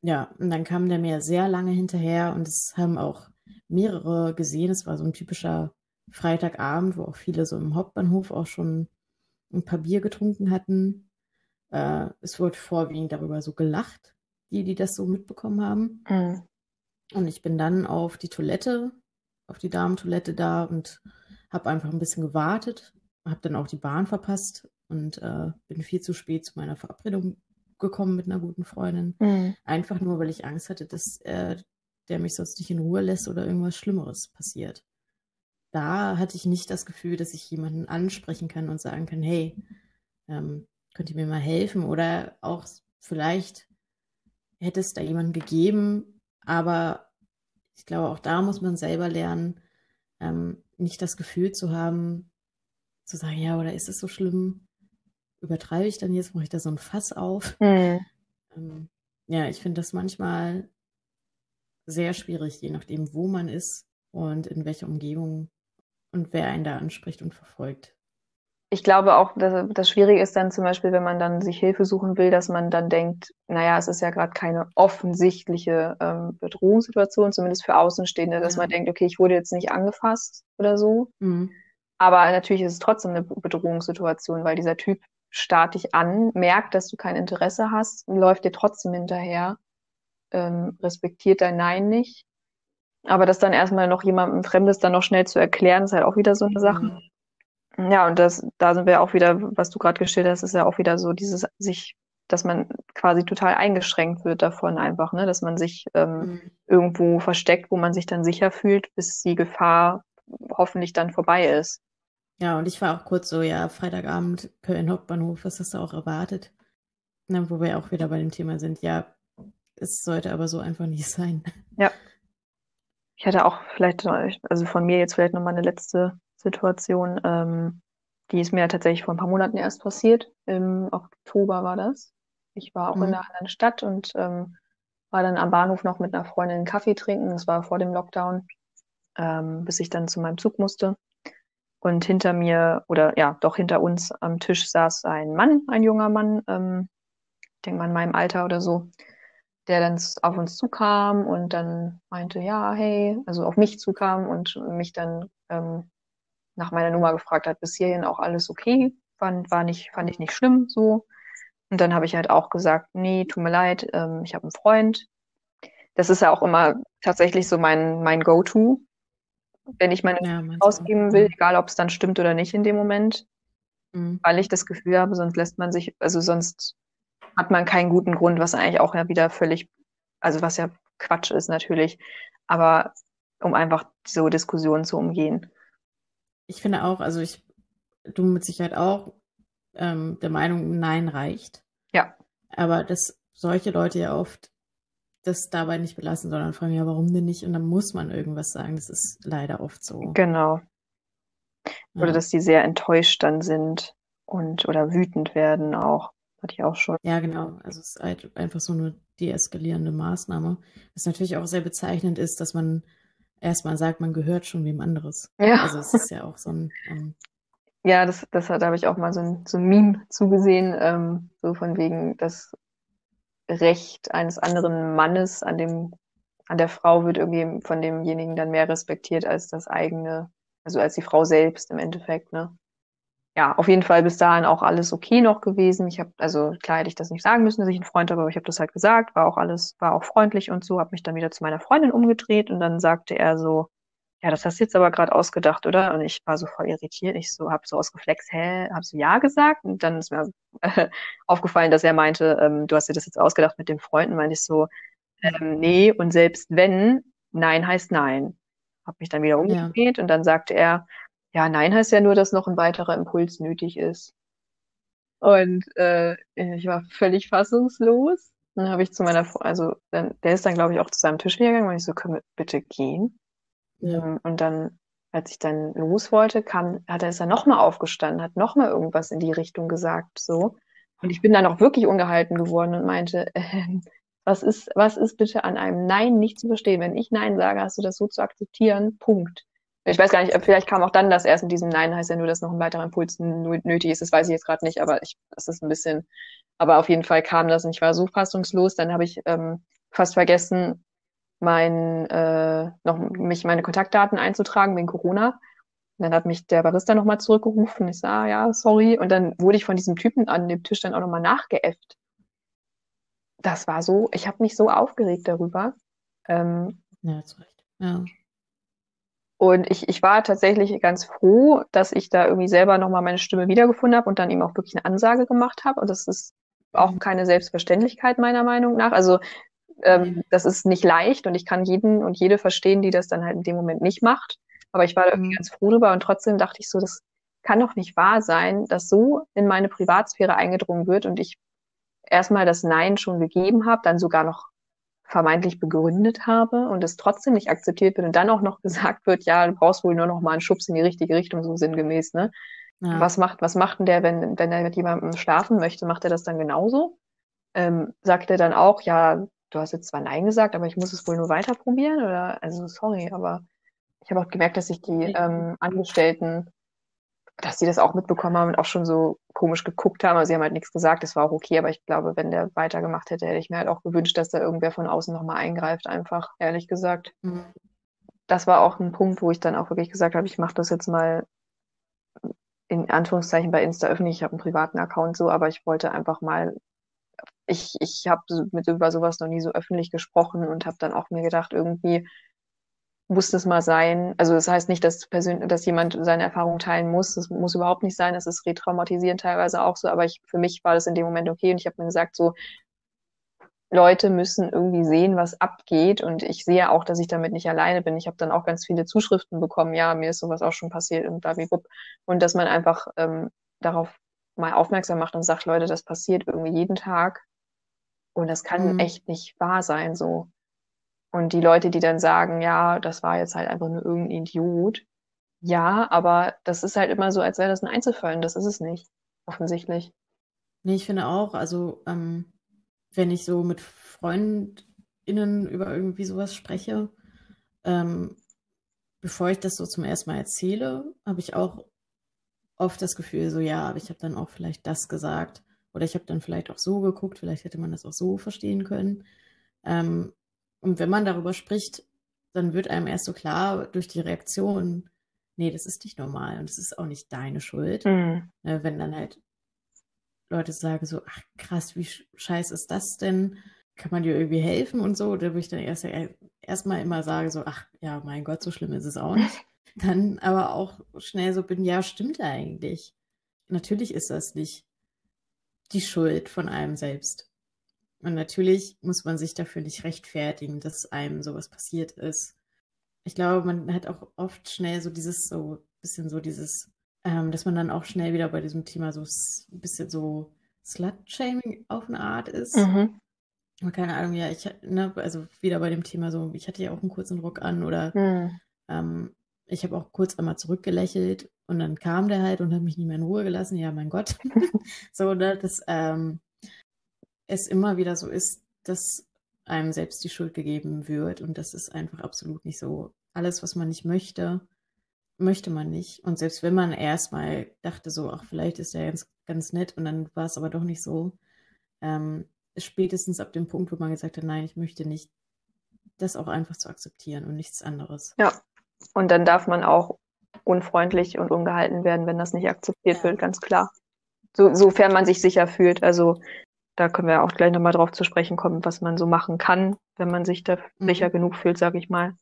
ja, und dann kam der mir sehr lange hinterher und es haben auch mehrere gesehen. Es war so ein typischer Freitagabend, wo auch viele so im Hauptbahnhof auch schon ein paar Bier getrunken hatten. Äh, es wurde vorwiegend darüber so gelacht, die, die das so mitbekommen haben. Mhm. Und ich bin dann auf die Toilette auf die Damentoilette da und habe einfach ein bisschen gewartet, habe dann auch die Bahn verpasst und äh, bin viel zu spät zu meiner Verabredung gekommen mit einer guten Freundin. Mhm. Einfach nur, weil ich Angst hatte, dass äh, der mich sonst nicht in Ruhe lässt oder irgendwas Schlimmeres passiert. Da hatte ich nicht das Gefühl, dass ich jemanden ansprechen kann und sagen kann, hey, ähm, könnt ihr mir mal helfen? Oder auch vielleicht hätte es da jemanden gegeben, aber ich glaube, auch da muss man selber lernen, ähm, nicht das Gefühl zu haben, zu sagen, ja, oder ist es so schlimm? Übertreibe ich dann jetzt, mache ich da so ein Fass auf? Mhm. Ähm, ja, ich finde das manchmal sehr schwierig, je nachdem, wo man ist und in welcher Umgebung und wer einen da anspricht und verfolgt ich glaube auch, dass das Schwierige ist dann zum Beispiel, wenn man dann sich Hilfe suchen will, dass man dann denkt, naja, es ist ja gerade keine offensichtliche ähm, Bedrohungssituation, zumindest für Außenstehende, dass ja. man denkt, okay, ich wurde jetzt nicht angefasst oder so. Mhm. Aber natürlich ist es trotzdem eine Bedrohungssituation, weil dieser Typ starrt dich an, merkt, dass du kein Interesse hast, läuft dir trotzdem hinterher, ähm, respektiert dein Nein nicht. Aber das dann erstmal noch jemandem Fremdes dann noch schnell zu erklären, ist halt auch wieder so eine Sache. Mhm. Ja, und das, da sind wir auch wieder, was du gerade gestellt hast, ist ja auch wieder so dieses sich, dass man quasi total eingeschränkt wird davon einfach, ne, dass man sich ähm, mhm. irgendwo versteckt, wo man sich dann sicher fühlt, bis die Gefahr hoffentlich dann vorbei ist. Ja, und ich war auch kurz so, ja, Freitagabend, Köln Hauptbahnhof, was hast du auch erwartet? Na, wo wir auch wieder bei dem Thema sind, ja, es sollte aber so einfach nicht sein. Ja. Ich hatte auch vielleicht, also von mir jetzt vielleicht nochmal eine letzte Situation, ähm, die ist mir ja tatsächlich vor ein paar Monaten erst passiert. Im Oktober war das. Ich war auch mhm. in einer anderen Stadt und ähm, war dann am Bahnhof noch mit einer Freundin einen Kaffee trinken. Das war vor dem Lockdown, ähm, bis ich dann zu meinem Zug musste. Und hinter mir, oder ja, doch hinter uns am Tisch saß ein Mann, ein junger Mann, ähm, ich denke mal in meinem Alter oder so, der dann auf uns zukam und dann meinte, ja, hey, also auf mich zukam und mich dann ähm, nach meiner Nummer gefragt hat, bis hierhin auch alles okay, fand, war nicht, fand ich nicht schlimm so. Und dann habe ich halt auch gesagt, nee, tut mir leid, ähm, ich habe einen Freund. Das ist ja auch immer tatsächlich so mein, mein Go-To wenn ich meine ja, ausgeben will, egal ob es dann stimmt oder nicht in dem Moment, mhm. weil ich das Gefühl habe, sonst lässt man sich, also sonst hat man keinen guten Grund, was eigentlich auch ja wieder völlig, also was ja Quatsch ist natürlich, aber um einfach so Diskussionen zu umgehen. Ich finde auch, also ich, du mit Sicherheit auch ähm, der Meinung, Nein reicht. Ja. Aber dass solche Leute ja oft das dabei nicht belassen, sondern fragen, ja, warum denn nicht? Und dann muss man irgendwas sagen. Das ist leider oft so. Genau. Oder ja. dass die sehr enttäuscht dann sind und oder wütend werden auch. Hatte ich auch schon. Ja, genau. Also es ist halt einfach so eine deeskalierende Maßnahme. Was natürlich auch sehr bezeichnend ist, dass man erstmal sagt, man gehört schon wem anderes. Ja. Also es ist ja auch so ein. Ähm, ja, das, das da habe ich auch mal so ein, so ein Meme zugesehen, ähm, so von wegen, dass Recht eines anderen Mannes an dem, an der Frau wird irgendwie von demjenigen dann mehr respektiert als das eigene, also als die Frau selbst im Endeffekt, ne? Ja, auf jeden Fall bis dahin auch alles okay noch gewesen. Ich habe, also klar hätte ich das nicht sagen müssen, dass ich einen Freund habe, aber ich habe das halt gesagt, war auch alles, war auch freundlich und so, habe mich dann wieder zu meiner Freundin umgedreht und dann sagte er so, ja, das hast du jetzt aber gerade ausgedacht, oder? Und ich war so voll irritiert. Ich so, hab so ausgeflext, hä, hab so ja gesagt. Und dann ist mir äh, aufgefallen, dass er meinte, ähm, du hast dir das jetzt ausgedacht mit dem Freunden. Meinte ich so, ähm, nee, und selbst wenn, nein heißt nein. Hab mich dann wieder umgedreht ja. und dann sagte er, ja, nein heißt ja nur, dass noch ein weiterer Impuls nötig ist. Und äh, ich war völlig fassungslos. Dann habe ich zu meiner, also dann, der ist dann, glaube ich, auch zu seinem Tisch gegangen und ich so, können wir bitte gehen? Ähm, und dann, als ich dann los wollte, kam, hat er es dann nochmal aufgestanden, hat nochmal irgendwas in die Richtung gesagt, so. Und ich bin dann auch wirklich ungehalten geworden und meinte, äh, was ist, was ist bitte an einem Nein nicht zu verstehen? Wenn ich Nein sage, hast du das so zu akzeptieren? Punkt. Ich weiß gar nicht, vielleicht kam auch dann das erst mit diesem Nein, heißt ja nur, dass noch ein weiterer Impuls nötig ist. Das weiß ich jetzt gerade nicht, aber ich, das ist ein bisschen, aber auf jeden Fall kam das und ich war so fassungslos. Dann habe ich ähm, fast vergessen, mein, äh, noch mich meine Kontaktdaten einzutragen wegen Corona. Und dann hat mich der Barista nochmal zurückgerufen. Ich sah, ah, ja, sorry. Und dann wurde ich von diesem Typen an dem Tisch dann auch nochmal nachgeäfft. Das war so, ich habe mich so aufgeregt darüber. Ähm, ja, zu Recht. Ja. Und ich, ich war tatsächlich ganz froh, dass ich da irgendwie selber nochmal meine Stimme wiedergefunden habe und dann eben auch wirklich eine Ansage gemacht habe. Und das ist auch mhm. keine Selbstverständlichkeit meiner Meinung nach. Also ähm, das ist nicht leicht und ich kann jeden und jede verstehen, die das dann halt in dem Moment nicht macht. Aber ich war da irgendwie mhm. ganz froh drüber und trotzdem dachte ich so, das kann doch nicht wahr sein, dass so in meine Privatsphäre eingedrungen wird und ich erstmal das Nein schon gegeben habe, dann sogar noch vermeintlich begründet habe und es trotzdem nicht akzeptiert wird und dann auch noch gesagt wird, ja, du brauchst wohl nur noch mal einen Schubs in die richtige Richtung, so sinngemäß, ne? Ja. Was macht, was macht denn der, wenn, wenn er mit jemandem schlafen möchte? Macht er das dann genauso? Ähm, sagt er dann auch, ja, du hast jetzt zwar Nein gesagt, aber ich muss es wohl nur weiter probieren oder, also sorry, aber ich habe auch gemerkt, dass sich die ähm, Angestellten, dass die das auch mitbekommen haben und auch schon so komisch geguckt haben. Also sie haben halt nichts gesagt, das war auch okay, aber ich glaube, wenn der weitergemacht hätte, hätte ich mir halt auch gewünscht, dass da irgendwer von außen nochmal eingreift, einfach, ehrlich gesagt. Mhm. Das war auch ein Punkt, wo ich dann auch wirklich gesagt habe, ich mache das jetzt mal in Anführungszeichen bei Insta öffentlich, ich habe einen privaten Account so, aber ich wollte einfach mal, ich, ich habe mit über sowas noch nie so öffentlich gesprochen und habe dann auch mir gedacht, irgendwie muss das mal sein. Also das heißt nicht, dass, persönlich, dass jemand seine Erfahrung teilen muss. Das muss überhaupt nicht sein. Das ist retraumatisierend teilweise auch so. Aber ich, für mich war das in dem Moment okay. Und ich habe mir gesagt, so Leute müssen irgendwie sehen, was abgeht. Und ich sehe auch, dass ich damit nicht alleine bin. Ich habe dann auch ganz viele Zuschriften bekommen. Ja, mir ist sowas auch schon passiert und blablabla. Und dass man einfach ähm, darauf mal aufmerksam macht und sagt, Leute, das passiert irgendwie jeden Tag. Und das kann mhm. echt nicht wahr sein, so. Und die Leute, die dann sagen, ja, das war jetzt halt einfach nur irgendein Idiot. Ja, aber das ist halt immer so, als wäre das ein Einzelfall und das ist es nicht, offensichtlich. Nee, ich finde auch, also ähm, wenn ich so mit FreundInnen über irgendwie sowas spreche, ähm, bevor ich das so zum ersten Mal erzähle, habe ich auch oft das Gefühl, so ja, aber ich habe dann auch vielleicht das gesagt oder ich habe dann vielleicht auch so geguckt, vielleicht hätte man das auch so verstehen können. Ähm, und wenn man darüber spricht, dann wird einem erst so klar durch die Reaktion, nee, das ist nicht normal und das ist auch nicht deine Schuld. Mhm. Äh, wenn dann halt Leute sagen so, ach krass, wie scheiße ist das denn? Kann man dir irgendwie helfen und so? Da würde ich dann erst erstmal immer sagen so, ach ja, mein Gott, so schlimm ist es auch nicht. Dann aber auch schnell so bin, ja, stimmt eigentlich. Natürlich ist das nicht die Schuld von einem selbst. Und natürlich muss man sich dafür nicht rechtfertigen, dass einem sowas passiert ist. Ich glaube, man hat auch oft schnell so dieses, so bisschen so dieses, ähm, dass man dann auch schnell wieder bei diesem Thema so ein bisschen so Slut-Shaming auf eine Art ist. Mhm. Keine Ahnung, ja, ich, ne, also wieder bei dem Thema so, ich hatte ja auch einen kurzen Rock an oder mhm. ähm, ich habe auch kurz einmal zurückgelächelt und dann kam der halt und hat mich nicht mehr in Ruhe gelassen. Ja, mein Gott. so, ne, das, ähm, es immer wieder so ist, dass einem selbst die Schuld gegeben wird und das ist einfach absolut nicht so. Alles, was man nicht möchte, möchte man nicht. Und selbst wenn man erstmal dachte so, ach, vielleicht ist der ganz, ganz nett und dann war es aber doch nicht so, ähm, spätestens ab dem Punkt, wo man gesagt hat, nein, ich möchte nicht, das auch einfach zu akzeptieren und nichts anderes. Ja, und dann darf man auch unfreundlich und ungehalten werden, wenn das nicht akzeptiert ja. wird, ganz klar. So, sofern man sich sicher fühlt. Also da können wir auch gleich nochmal drauf zu sprechen kommen, was man so machen kann, wenn man sich da mhm. sicher genug fühlt, sage ich mal.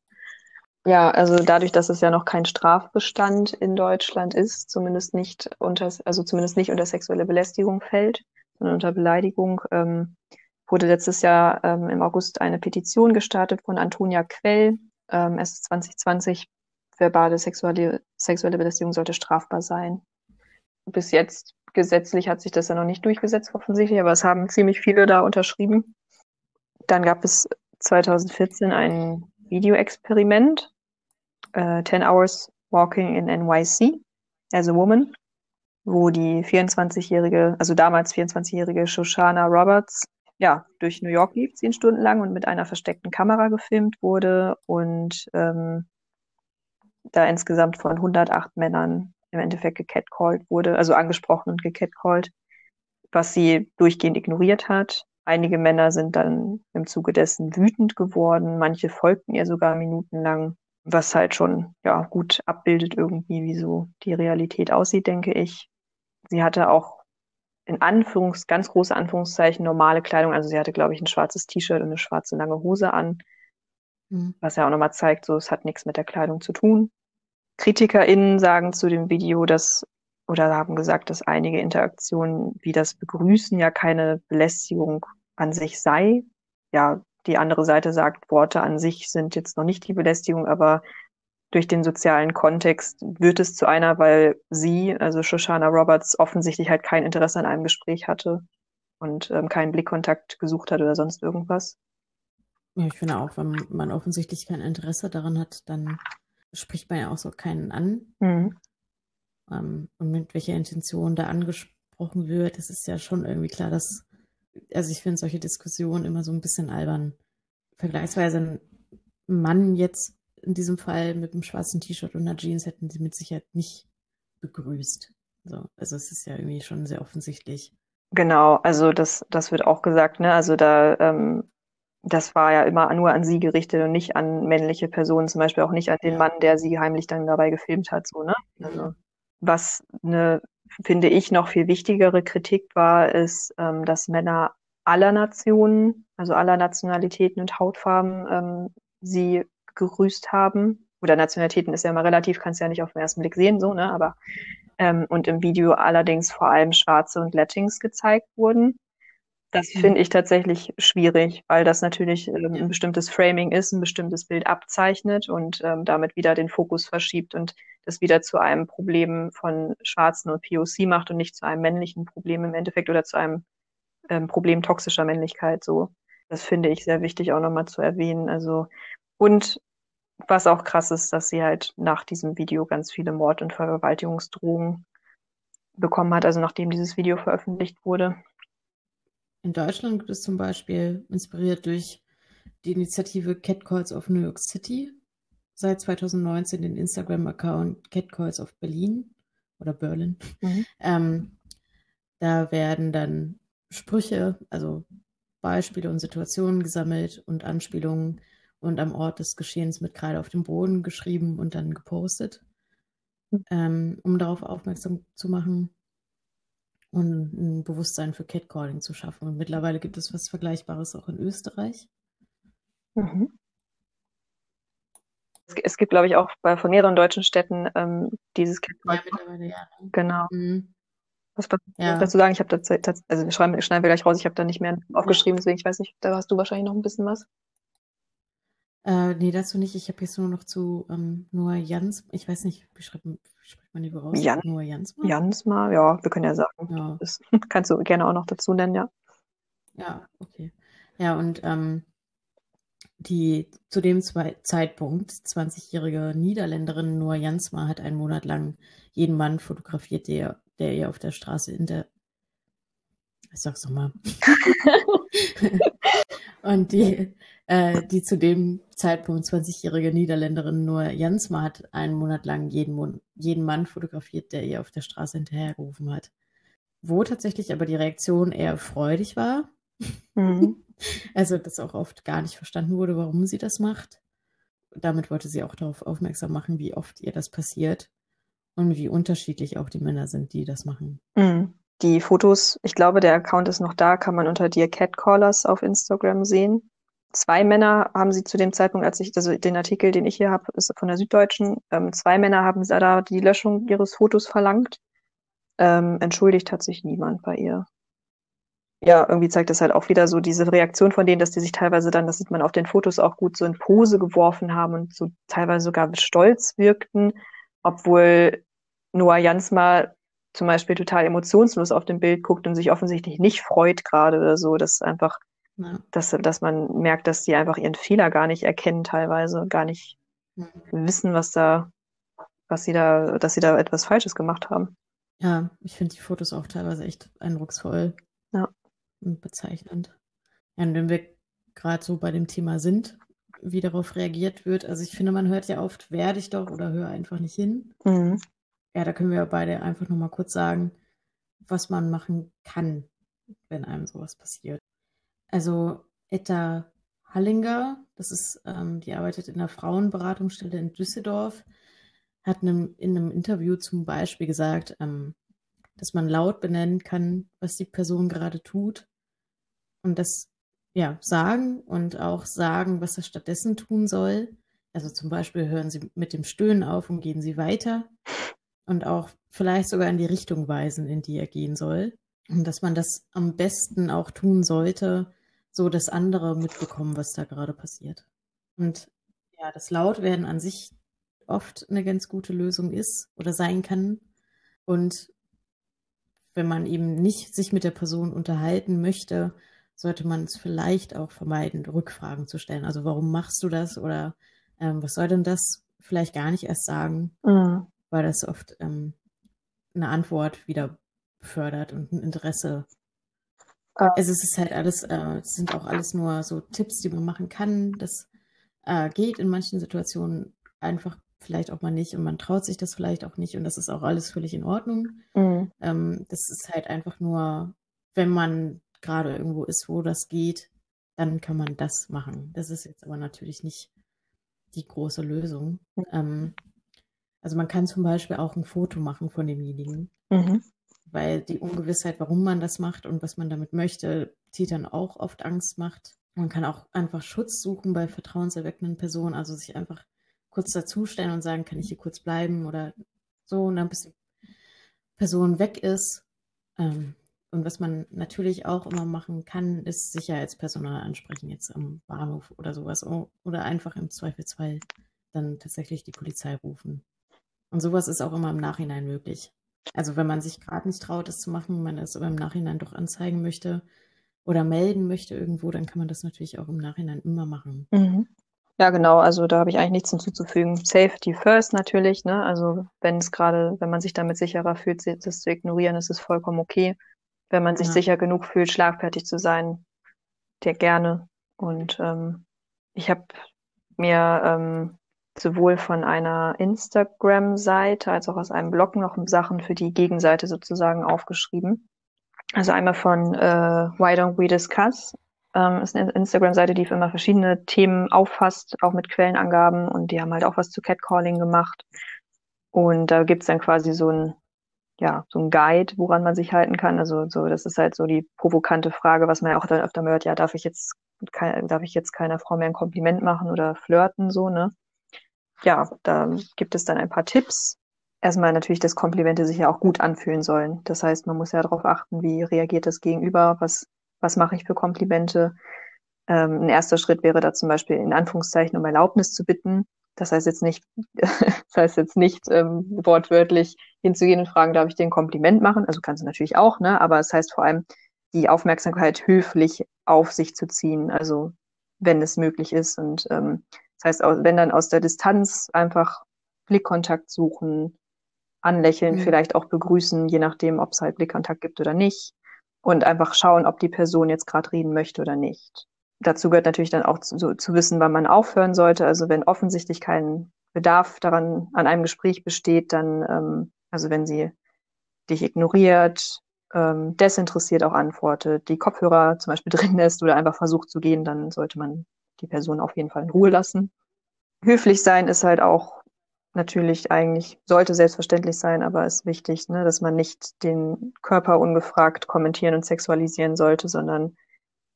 Ja, also dadurch, dass es ja noch kein Strafbestand in Deutschland ist, zumindest nicht unter, also zumindest nicht unter sexuelle Belästigung fällt, sondern unter Beleidigung, ähm, wurde letztes Jahr ähm, im August eine Petition gestartet von Antonia Quell, ähm, es ist 2020, verbale sexuelle, sexuelle Belästigung sollte strafbar sein. Bis jetzt gesetzlich hat sich das ja noch nicht durchgesetzt, offensichtlich, aber es haben ziemlich viele da unterschrieben. Dann gab es 2014 ein Videoexperiment, äh, 10 Hours Walking in NYC as a Woman, wo die 24-jährige, also damals 24-jährige Shoshana Roberts, ja, durch New York lief, zehn Stunden lang und mit einer versteckten Kamera gefilmt wurde und ähm, da insgesamt von 108 Männern im Endeffekt gecatcalled wurde, also angesprochen und gecatcalled, was sie durchgehend ignoriert hat. Einige Männer sind dann im Zuge dessen wütend geworden, manche folgten ihr sogar minutenlang, was halt schon ja gut abbildet irgendwie, wie so die Realität aussieht, denke ich. Sie hatte auch in Anführungs, ganz große Anführungszeichen normale Kleidung, also sie hatte, glaube ich, ein schwarzes T-Shirt und eine schwarze lange Hose an, mhm. was ja auch nochmal zeigt, so es hat nichts mit der Kleidung zu tun. KritikerInnen sagen zu dem Video, dass oder haben gesagt, dass einige Interaktionen wie das Begrüßen ja keine Belästigung an sich sei. Ja, die andere Seite sagt, Worte an sich sind jetzt noch nicht die Belästigung, aber durch den sozialen Kontext wird es zu einer, weil sie, also Shoshana Roberts, offensichtlich halt kein Interesse an einem Gespräch hatte und ähm, keinen Blickkontakt gesucht hat oder sonst irgendwas. Ja, ich finde auch, wenn man offensichtlich kein Interesse daran hat, dann spricht man ja auch so keinen an. Mhm. Ähm, und mit welcher Intention da angesprochen wird, das ist ja schon irgendwie klar, dass, also ich finde solche Diskussionen immer so ein bisschen albern. Vergleichsweise ein Mann jetzt in diesem Fall mit einem schwarzen T-Shirt und einer Jeans hätten sie mit Sicherheit nicht begrüßt. So, also es ist ja irgendwie schon sehr offensichtlich. Genau, also das, das wird auch gesagt, ne? Also da ähm, das war ja immer nur an sie gerichtet und nicht an männliche Personen, zum Beispiel auch nicht an den Mann, der sie heimlich dann dabei gefilmt hat, so, ne? Also, was eine, finde ich, noch viel wichtigere Kritik war, ist, ähm, dass Männer aller Nationen, also aller Nationalitäten und Hautfarben, ähm, sie gegrüßt haben. Oder Nationalitäten ist ja immer relativ, kannst ja nicht auf den ersten Blick sehen, so, ne? Aber ähm, und im Video allerdings vor allem Schwarze und Latins gezeigt wurden. Das mhm. finde ich tatsächlich schwierig, weil das natürlich ähm, ein bestimmtes Framing ist, ein bestimmtes Bild abzeichnet und ähm, damit wieder den Fokus verschiebt und das wieder zu einem Problem von Schwarzen und POC macht und nicht zu einem männlichen Problem im Endeffekt oder zu einem ähm, Problem toxischer Männlichkeit. So, das finde ich sehr wichtig auch nochmal zu erwähnen. Also und was auch krass ist, dass sie halt nach diesem Video ganz viele Mord- und Vergewaltigungsdrohungen bekommen hat, also nachdem dieses Video veröffentlicht wurde. In Deutschland gibt es zum Beispiel, inspiriert durch die Initiative Catcalls of New York City, seit 2019 den Instagram-Account Catcalls of Berlin oder Berlin. Mhm. Ähm, da werden dann Sprüche, also Beispiele und Situationen gesammelt und Anspielungen und am Ort des Geschehens mit Kreide auf dem Boden geschrieben und dann gepostet, hm. ähm, um darauf aufmerksam zu machen und ein Bewusstsein für Catcalling zu schaffen. Und mittlerweile gibt es was Vergleichbares auch in Österreich. Mhm. Es gibt, glaube ich, auch bei, von mehreren deutschen Städten ähm, dieses Catcalling. Ja, mittlerweile, ja. Genau. Mhm. Was, was ja. dazu sagen? Ich habe dazu, also schreiben, schneiden wir gleich raus, ich habe da nicht mehr aufgeschrieben, deswegen ich weiß nicht, da hast du wahrscheinlich noch ein bisschen was. Äh, nee, dazu nicht. Ich habe jetzt nur noch zu ähm, Noah Jans. Ich weiß nicht, wie schreibt, spricht man die raus? Jan Noah Jansma? Jansma, ja, wir können ja sagen. Ja. Das kannst du gerne auch noch dazu nennen, ja. Ja, okay. Ja, und ähm, die zu dem Zeitpunkt 20-jährige Niederländerin Noah Jansma hat einen Monat lang jeden Mann fotografiert, der, der ihr auf der Straße in der. Ich sag's nochmal. und die äh, die zu dem Zeitpunkt 20-jährige Niederländerin nur Jansma hat einen Monat lang jeden, Mon jeden Mann fotografiert, der ihr auf der Straße hinterhergerufen hat. Wo tatsächlich aber die Reaktion eher freudig war. Mhm. Also, dass auch oft gar nicht verstanden wurde, warum sie das macht. Damit wollte sie auch darauf aufmerksam machen, wie oft ihr das passiert und wie unterschiedlich auch die Männer sind, die das machen. Mhm. Die Fotos, ich glaube, der Account ist noch da, kann man unter dir Catcallers auf Instagram sehen. Zwei Männer haben sie zu dem Zeitpunkt, als ich, also den Artikel, den ich hier habe, ist von der Süddeutschen, ähm, zwei Männer haben da die Löschung ihres Fotos verlangt. Ähm, entschuldigt hat sich niemand bei ihr. Ja, irgendwie zeigt das halt auch wieder so diese Reaktion von denen, dass die sich teilweise dann, das sieht man auf den Fotos auch gut, so in Pose geworfen haben und so teilweise sogar stolz wirkten, obwohl Noah Jansma zum Beispiel total emotionslos auf dem Bild guckt und sich offensichtlich nicht freut gerade oder so. Das ist einfach ja. Dass, dass man merkt, dass sie einfach ihren Fehler gar nicht erkennen, teilweise, gar nicht mhm. wissen, was da, was sie da, dass sie da etwas Falsches gemacht haben. Ja, ich finde die Fotos auch teilweise echt eindrucksvoll. Ja. Und bezeichnend. Ja, und wenn wir gerade so bei dem Thema sind, wie darauf reagiert wird. Also ich finde, man hört ja oft, werde ich doch oder höre einfach nicht hin. Mhm. Ja, da können wir beide einfach nochmal kurz sagen, was man machen kann, wenn einem sowas passiert. Also Etta Hallinger, das ist, ähm, die arbeitet in der Frauenberatungsstelle in Düsseldorf, hat in einem, in einem Interview zum Beispiel gesagt, ähm, dass man laut benennen kann, was die Person gerade tut und das ja sagen und auch sagen, was er stattdessen tun soll. Also zum Beispiel hören Sie mit dem Stöhnen auf und gehen Sie weiter und auch vielleicht sogar in die Richtung weisen, in die er gehen soll. Und dass man das am besten auch tun sollte, so dass andere mitbekommen, was da gerade passiert. Und ja, das Lautwerden an sich oft eine ganz gute Lösung ist oder sein kann. Und wenn man eben nicht sich mit der Person unterhalten möchte, sollte man es vielleicht auch vermeiden, Rückfragen zu stellen. Also warum machst du das oder ähm, was soll denn das? Vielleicht gar nicht erst sagen, mhm. weil das oft ähm, eine Antwort wieder befördert und ein Interesse äh, also es ist halt alles, äh, es sind auch alles nur so Tipps, die man machen kann. Das äh, geht in manchen Situationen einfach vielleicht auch mal nicht und man traut sich das vielleicht auch nicht und das ist auch alles völlig in Ordnung. Mhm. Ähm, das ist halt einfach nur, wenn man gerade irgendwo ist, wo das geht, dann kann man das machen. Das ist jetzt aber natürlich nicht die große Lösung. Mhm. Ähm, Also man kann zum Beispiel auch ein Foto machen von demjenigen, mhm. Weil die Ungewissheit, warum man das macht und was man damit möchte, dann auch oft Angst macht. Man kann auch einfach Schutz suchen bei vertrauenserweckenden Personen, also sich einfach kurz dazustellen und sagen, kann ich hier kurz bleiben oder so, und dann bis die Person weg ist. Ähm, und was man natürlich auch immer machen kann, ist Sicherheitspersonal ansprechen, jetzt am Bahnhof oder sowas. Oder einfach im Zweifelsfall dann tatsächlich die Polizei rufen. Und sowas ist auch immer im Nachhinein möglich. Also wenn man sich gerade nicht traut, das zu machen, man das aber im Nachhinein doch anzeigen möchte oder melden möchte irgendwo, dann kann man das natürlich auch im Nachhinein immer machen. Mhm. Ja, genau. Also da habe ich eigentlich nichts hinzuzufügen. Safety first natürlich. Ne? Also wenn es gerade, wenn man sich damit sicherer fühlt, das zu ignorieren, ist es vollkommen okay. Wenn man sich ja. sicher genug fühlt, schlagfertig zu sein, der gerne. Und ähm, ich habe mir ähm, sowohl von einer Instagram-Seite als auch aus einem Blog noch Sachen für die Gegenseite sozusagen aufgeschrieben. Also einmal von äh, Why Don't We Discuss. Ähm, ist eine Instagram-Seite, die immer verschiedene Themen auffasst, auch mit Quellenangaben und die haben halt auch was zu Catcalling gemacht. Und da gibt's dann quasi so ein, ja, so ein Guide, woran man sich halten kann. Also so, das ist halt so die provokante Frage, was man ja auch dann öfter mal hört, ja, darf ich jetzt, darf ich jetzt keiner Frau mehr ein Kompliment machen oder flirten, so, ne? Ja, da gibt es dann ein paar Tipps. Erstmal natürlich, dass Komplimente sich ja auch gut anfühlen sollen. Das heißt, man muss ja darauf achten, wie reagiert das Gegenüber, was, was mache ich für Komplimente. Ähm, ein erster Schritt wäre da zum Beispiel in Anführungszeichen um Erlaubnis zu bitten. Das heißt jetzt nicht, das heißt jetzt nicht ähm, wortwörtlich hinzugehen und fragen, darf ich dir ein Kompliment machen? Also kannst du natürlich auch, ne? Aber es heißt vor allem, die Aufmerksamkeit höflich auf sich zu ziehen, also wenn es möglich ist. Und ähm, das heißt, wenn dann aus der Distanz einfach Blickkontakt suchen, anlächeln, mhm. vielleicht auch begrüßen, je nachdem, ob es halt Blickkontakt gibt oder nicht. Und einfach schauen, ob die Person jetzt gerade reden möchte oder nicht. Dazu gehört natürlich dann auch zu, zu wissen, wann man aufhören sollte. Also wenn offensichtlich kein Bedarf daran an einem Gespräch besteht, dann, ähm, also wenn sie dich ignoriert, ähm, desinteressiert auch antwortet, die Kopfhörer zum Beispiel drin lässt oder einfach versucht zu gehen, dann sollte man die Person auf jeden Fall in Ruhe lassen. Höflich sein ist halt auch natürlich eigentlich, sollte selbstverständlich sein, aber ist wichtig, ne, dass man nicht den Körper ungefragt kommentieren und sexualisieren sollte, sondern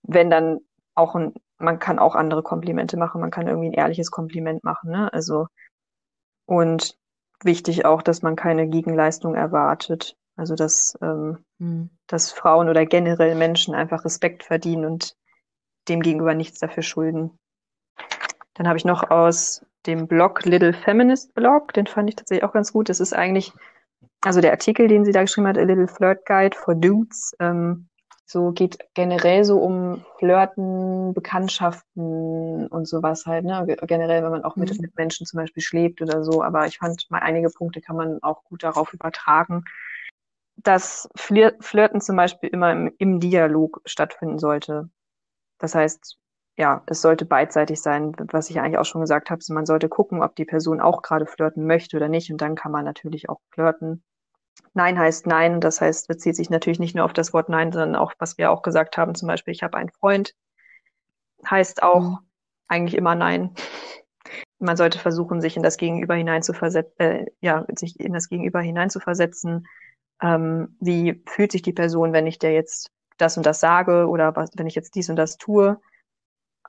wenn dann auch ein, man kann auch andere Komplimente machen, man kann irgendwie ein ehrliches Kompliment machen, ne? Also und wichtig auch, dass man keine Gegenleistung erwartet. Also dass, ähm, mhm. dass Frauen oder generell Menschen einfach Respekt verdienen und dem gegenüber nichts dafür schulden. Dann habe ich noch aus dem Blog Little Feminist Blog, den fand ich tatsächlich auch ganz gut. Das ist eigentlich, also der Artikel, den sie da geschrieben hat, A Little Flirt Guide for Dudes, ähm, so geht generell so um Flirten, Bekanntschaften und sowas halt, ne? Generell, wenn man auch mit, mhm. mit Menschen zum Beispiel schläft oder so. Aber ich fand mal einige Punkte kann man auch gut darauf übertragen, dass Flirten zum Beispiel immer im, im Dialog stattfinden sollte. Das heißt, ja, es sollte beidseitig sein, was ich eigentlich auch schon gesagt habe. Man sollte gucken, ob die Person auch gerade flirten möchte oder nicht. Und dann kann man natürlich auch flirten. Nein heißt Nein. Das heißt, bezieht sich natürlich nicht nur auf das Wort Nein, sondern auch, was wir auch gesagt haben. Zum Beispiel, ich habe einen Freund. Heißt auch mhm. eigentlich immer Nein. Man sollte versuchen, sich in das Gegenüber hineinzuversetzen, äh, ja, sich in das Gegenüber hineinzuversetzen. Ähm, wie fühlt sich die Person, wenn ich der jetzt das und das sage oder was, wenn ich jetzt dies und das tue,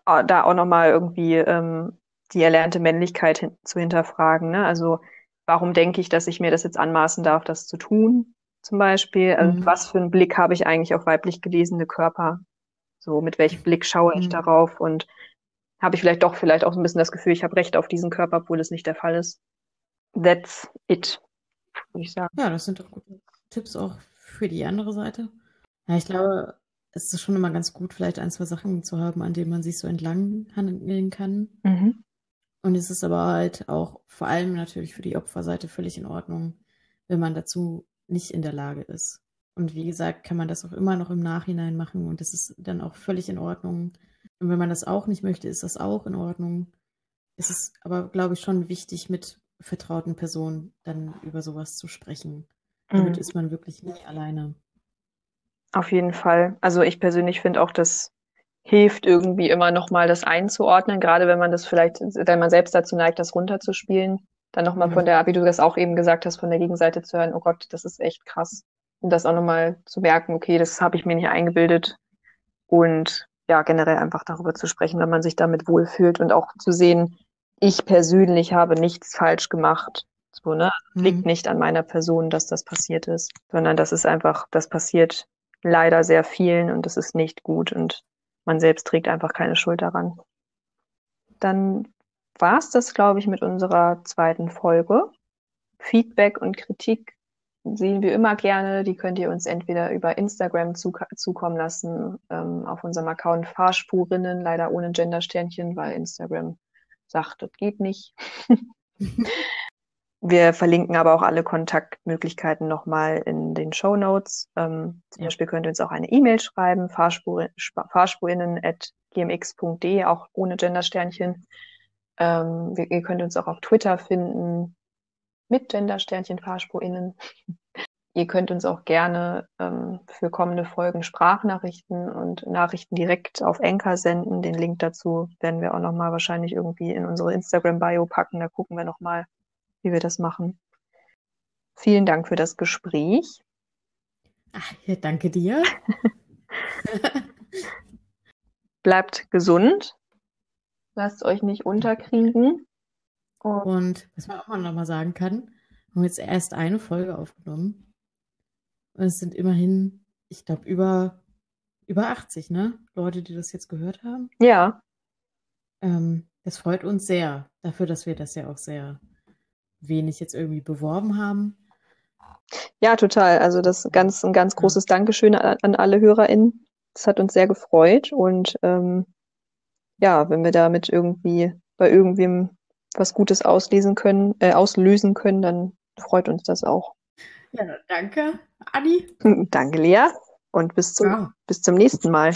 ah, da auch nochmal irgendwie ähm, die erlernte Männlichkeit hin zu hinterfragen. Ne? Also warum denke ich, dass ich mir das jetzt anmaßen darf, das zu tun, zum Beispiel? Also, mhm. was für einen Blick habe ich eigentlich auf weiblich gelesene Körper? So, mit welchem Blick schaue ich mhm. darauf? Und habe ich vielleicht doch vielleicht auch so ein bisschen das Gefühl, ich habe Recht auf diesen Körper, obwohl das nicht der Fall ist. That's it, würde ich sagen. Ja, das sind doch gute Tipps auch für die andere Seite. Ja, ich glaube, es ist schon immer ganz gut, vielleicht ein, zwei Sachen zu haben, an denen man sich so entlang handeln kann. Mhm. Und es ist aber halt auch vor allem natürlich für die Opferseite völlig in Ordnung, wenn man dazu nicht in der Lage ist. Und wie gesagt, kann man das auch immer noch im Nachhinein machen und das ist dann auch völlig in Ordnung. Und wenn man das auch nicht möchte, ist das auch in Ordnung. Es ist aber, glaube ich, schon wichtig, mit vertrauten Personen dann über sowas zu sprechen. Damit mhm. ist man wirklich nie alleine. Auf jeden Fall. Also ich persönlich finde auch, das hilft irgendwie immer nochmal das einzuordnen, gerade wenn man das vielleicht, wenn man selbst dazu neigt, das runterzuspielen. dann nochmal Ja. von der, wie du das auch eben gesagt hast, von der Gegenseite zu hören, oh Gott, das ist echt krass. Und das auch nochmal zu merken, okay, das habe ich mir nicht eingebildet. Und ja, generell einfach darüber zu sprechen, wenn man sich damit wohlfühlt und auch zu sehen, ich persönlich habe nichts falsch gemacht. So, ne? Mhm. liegt nicht an meiner Person, dass das passiert ist, sondern das ist einfach, das passiert leider sehr vielen und das ist nicht gut und man selbst trägt einfach keine Schuld daran. Dann war es das, glaube ich, mit unserer zweiten Folge. Feedback und Kritik sehen wir immer gerne. Die könnt ihr uns entweder über Instagram zu, zukommen lassen, ähm, auf unserem Account Fahrspurinnen, leider ohne Gendersternchen, weil Instagram sagt, das geht nicht. Wir verlinken aber auch alle Kontaktmöglichkeiten nochmal in den Show Notes. Ähm, zum Ja. Beispiel könnt ihr uns auch eine E-Mail schreiben, fahrspur, fahrspurinnen.gmx.de, auch ohne Gendersternchen. Ähm, wir, ihr könnt uns auch auf Twitter finden, mit Gendersternchen Fahrspurinnen. Ihr könnt uns auch gerne ähm, für kommende Folgen Sprachnachrichten und Nachrichten direkt auf Anchor senden. Den Link dazu werden wir auch nochmal wahrscheinlich irgendwie in unsere Instagram-Bio packen. Da gucken wir nochmal, wie wir das machen. Vielen Dank für das Gespräch. Ach, ja, danke dir. Bleibt gesund. Lasst euch nicht unterkriegen. Und Und was man auch mal noch mal sagen kann, wir haben jetzt erst eine Folge aufgenommen. Und es sind immerhin, ich glaube, über, über 80, ne? Leute, die das jetzt gehört haben. ja, Ähm, das freut uns sehr, dafür, dass wir das ja auch sehr wenig jetzt irgendwie beworben haben. ja, total. Also das ganz, ein ganz großes Dankeschön an, an alle HörerInnen. Das hat uns sehr gefreut. Und ähm, ja, wenn wir damit irgendwie bei irgendwem was Gutes auslesen können, äh, auslösen können, dann freut uns das auch. Ja, danke, Anni. Danke, Lea. Und bis zum, Ja. bis zum nächsten Mal.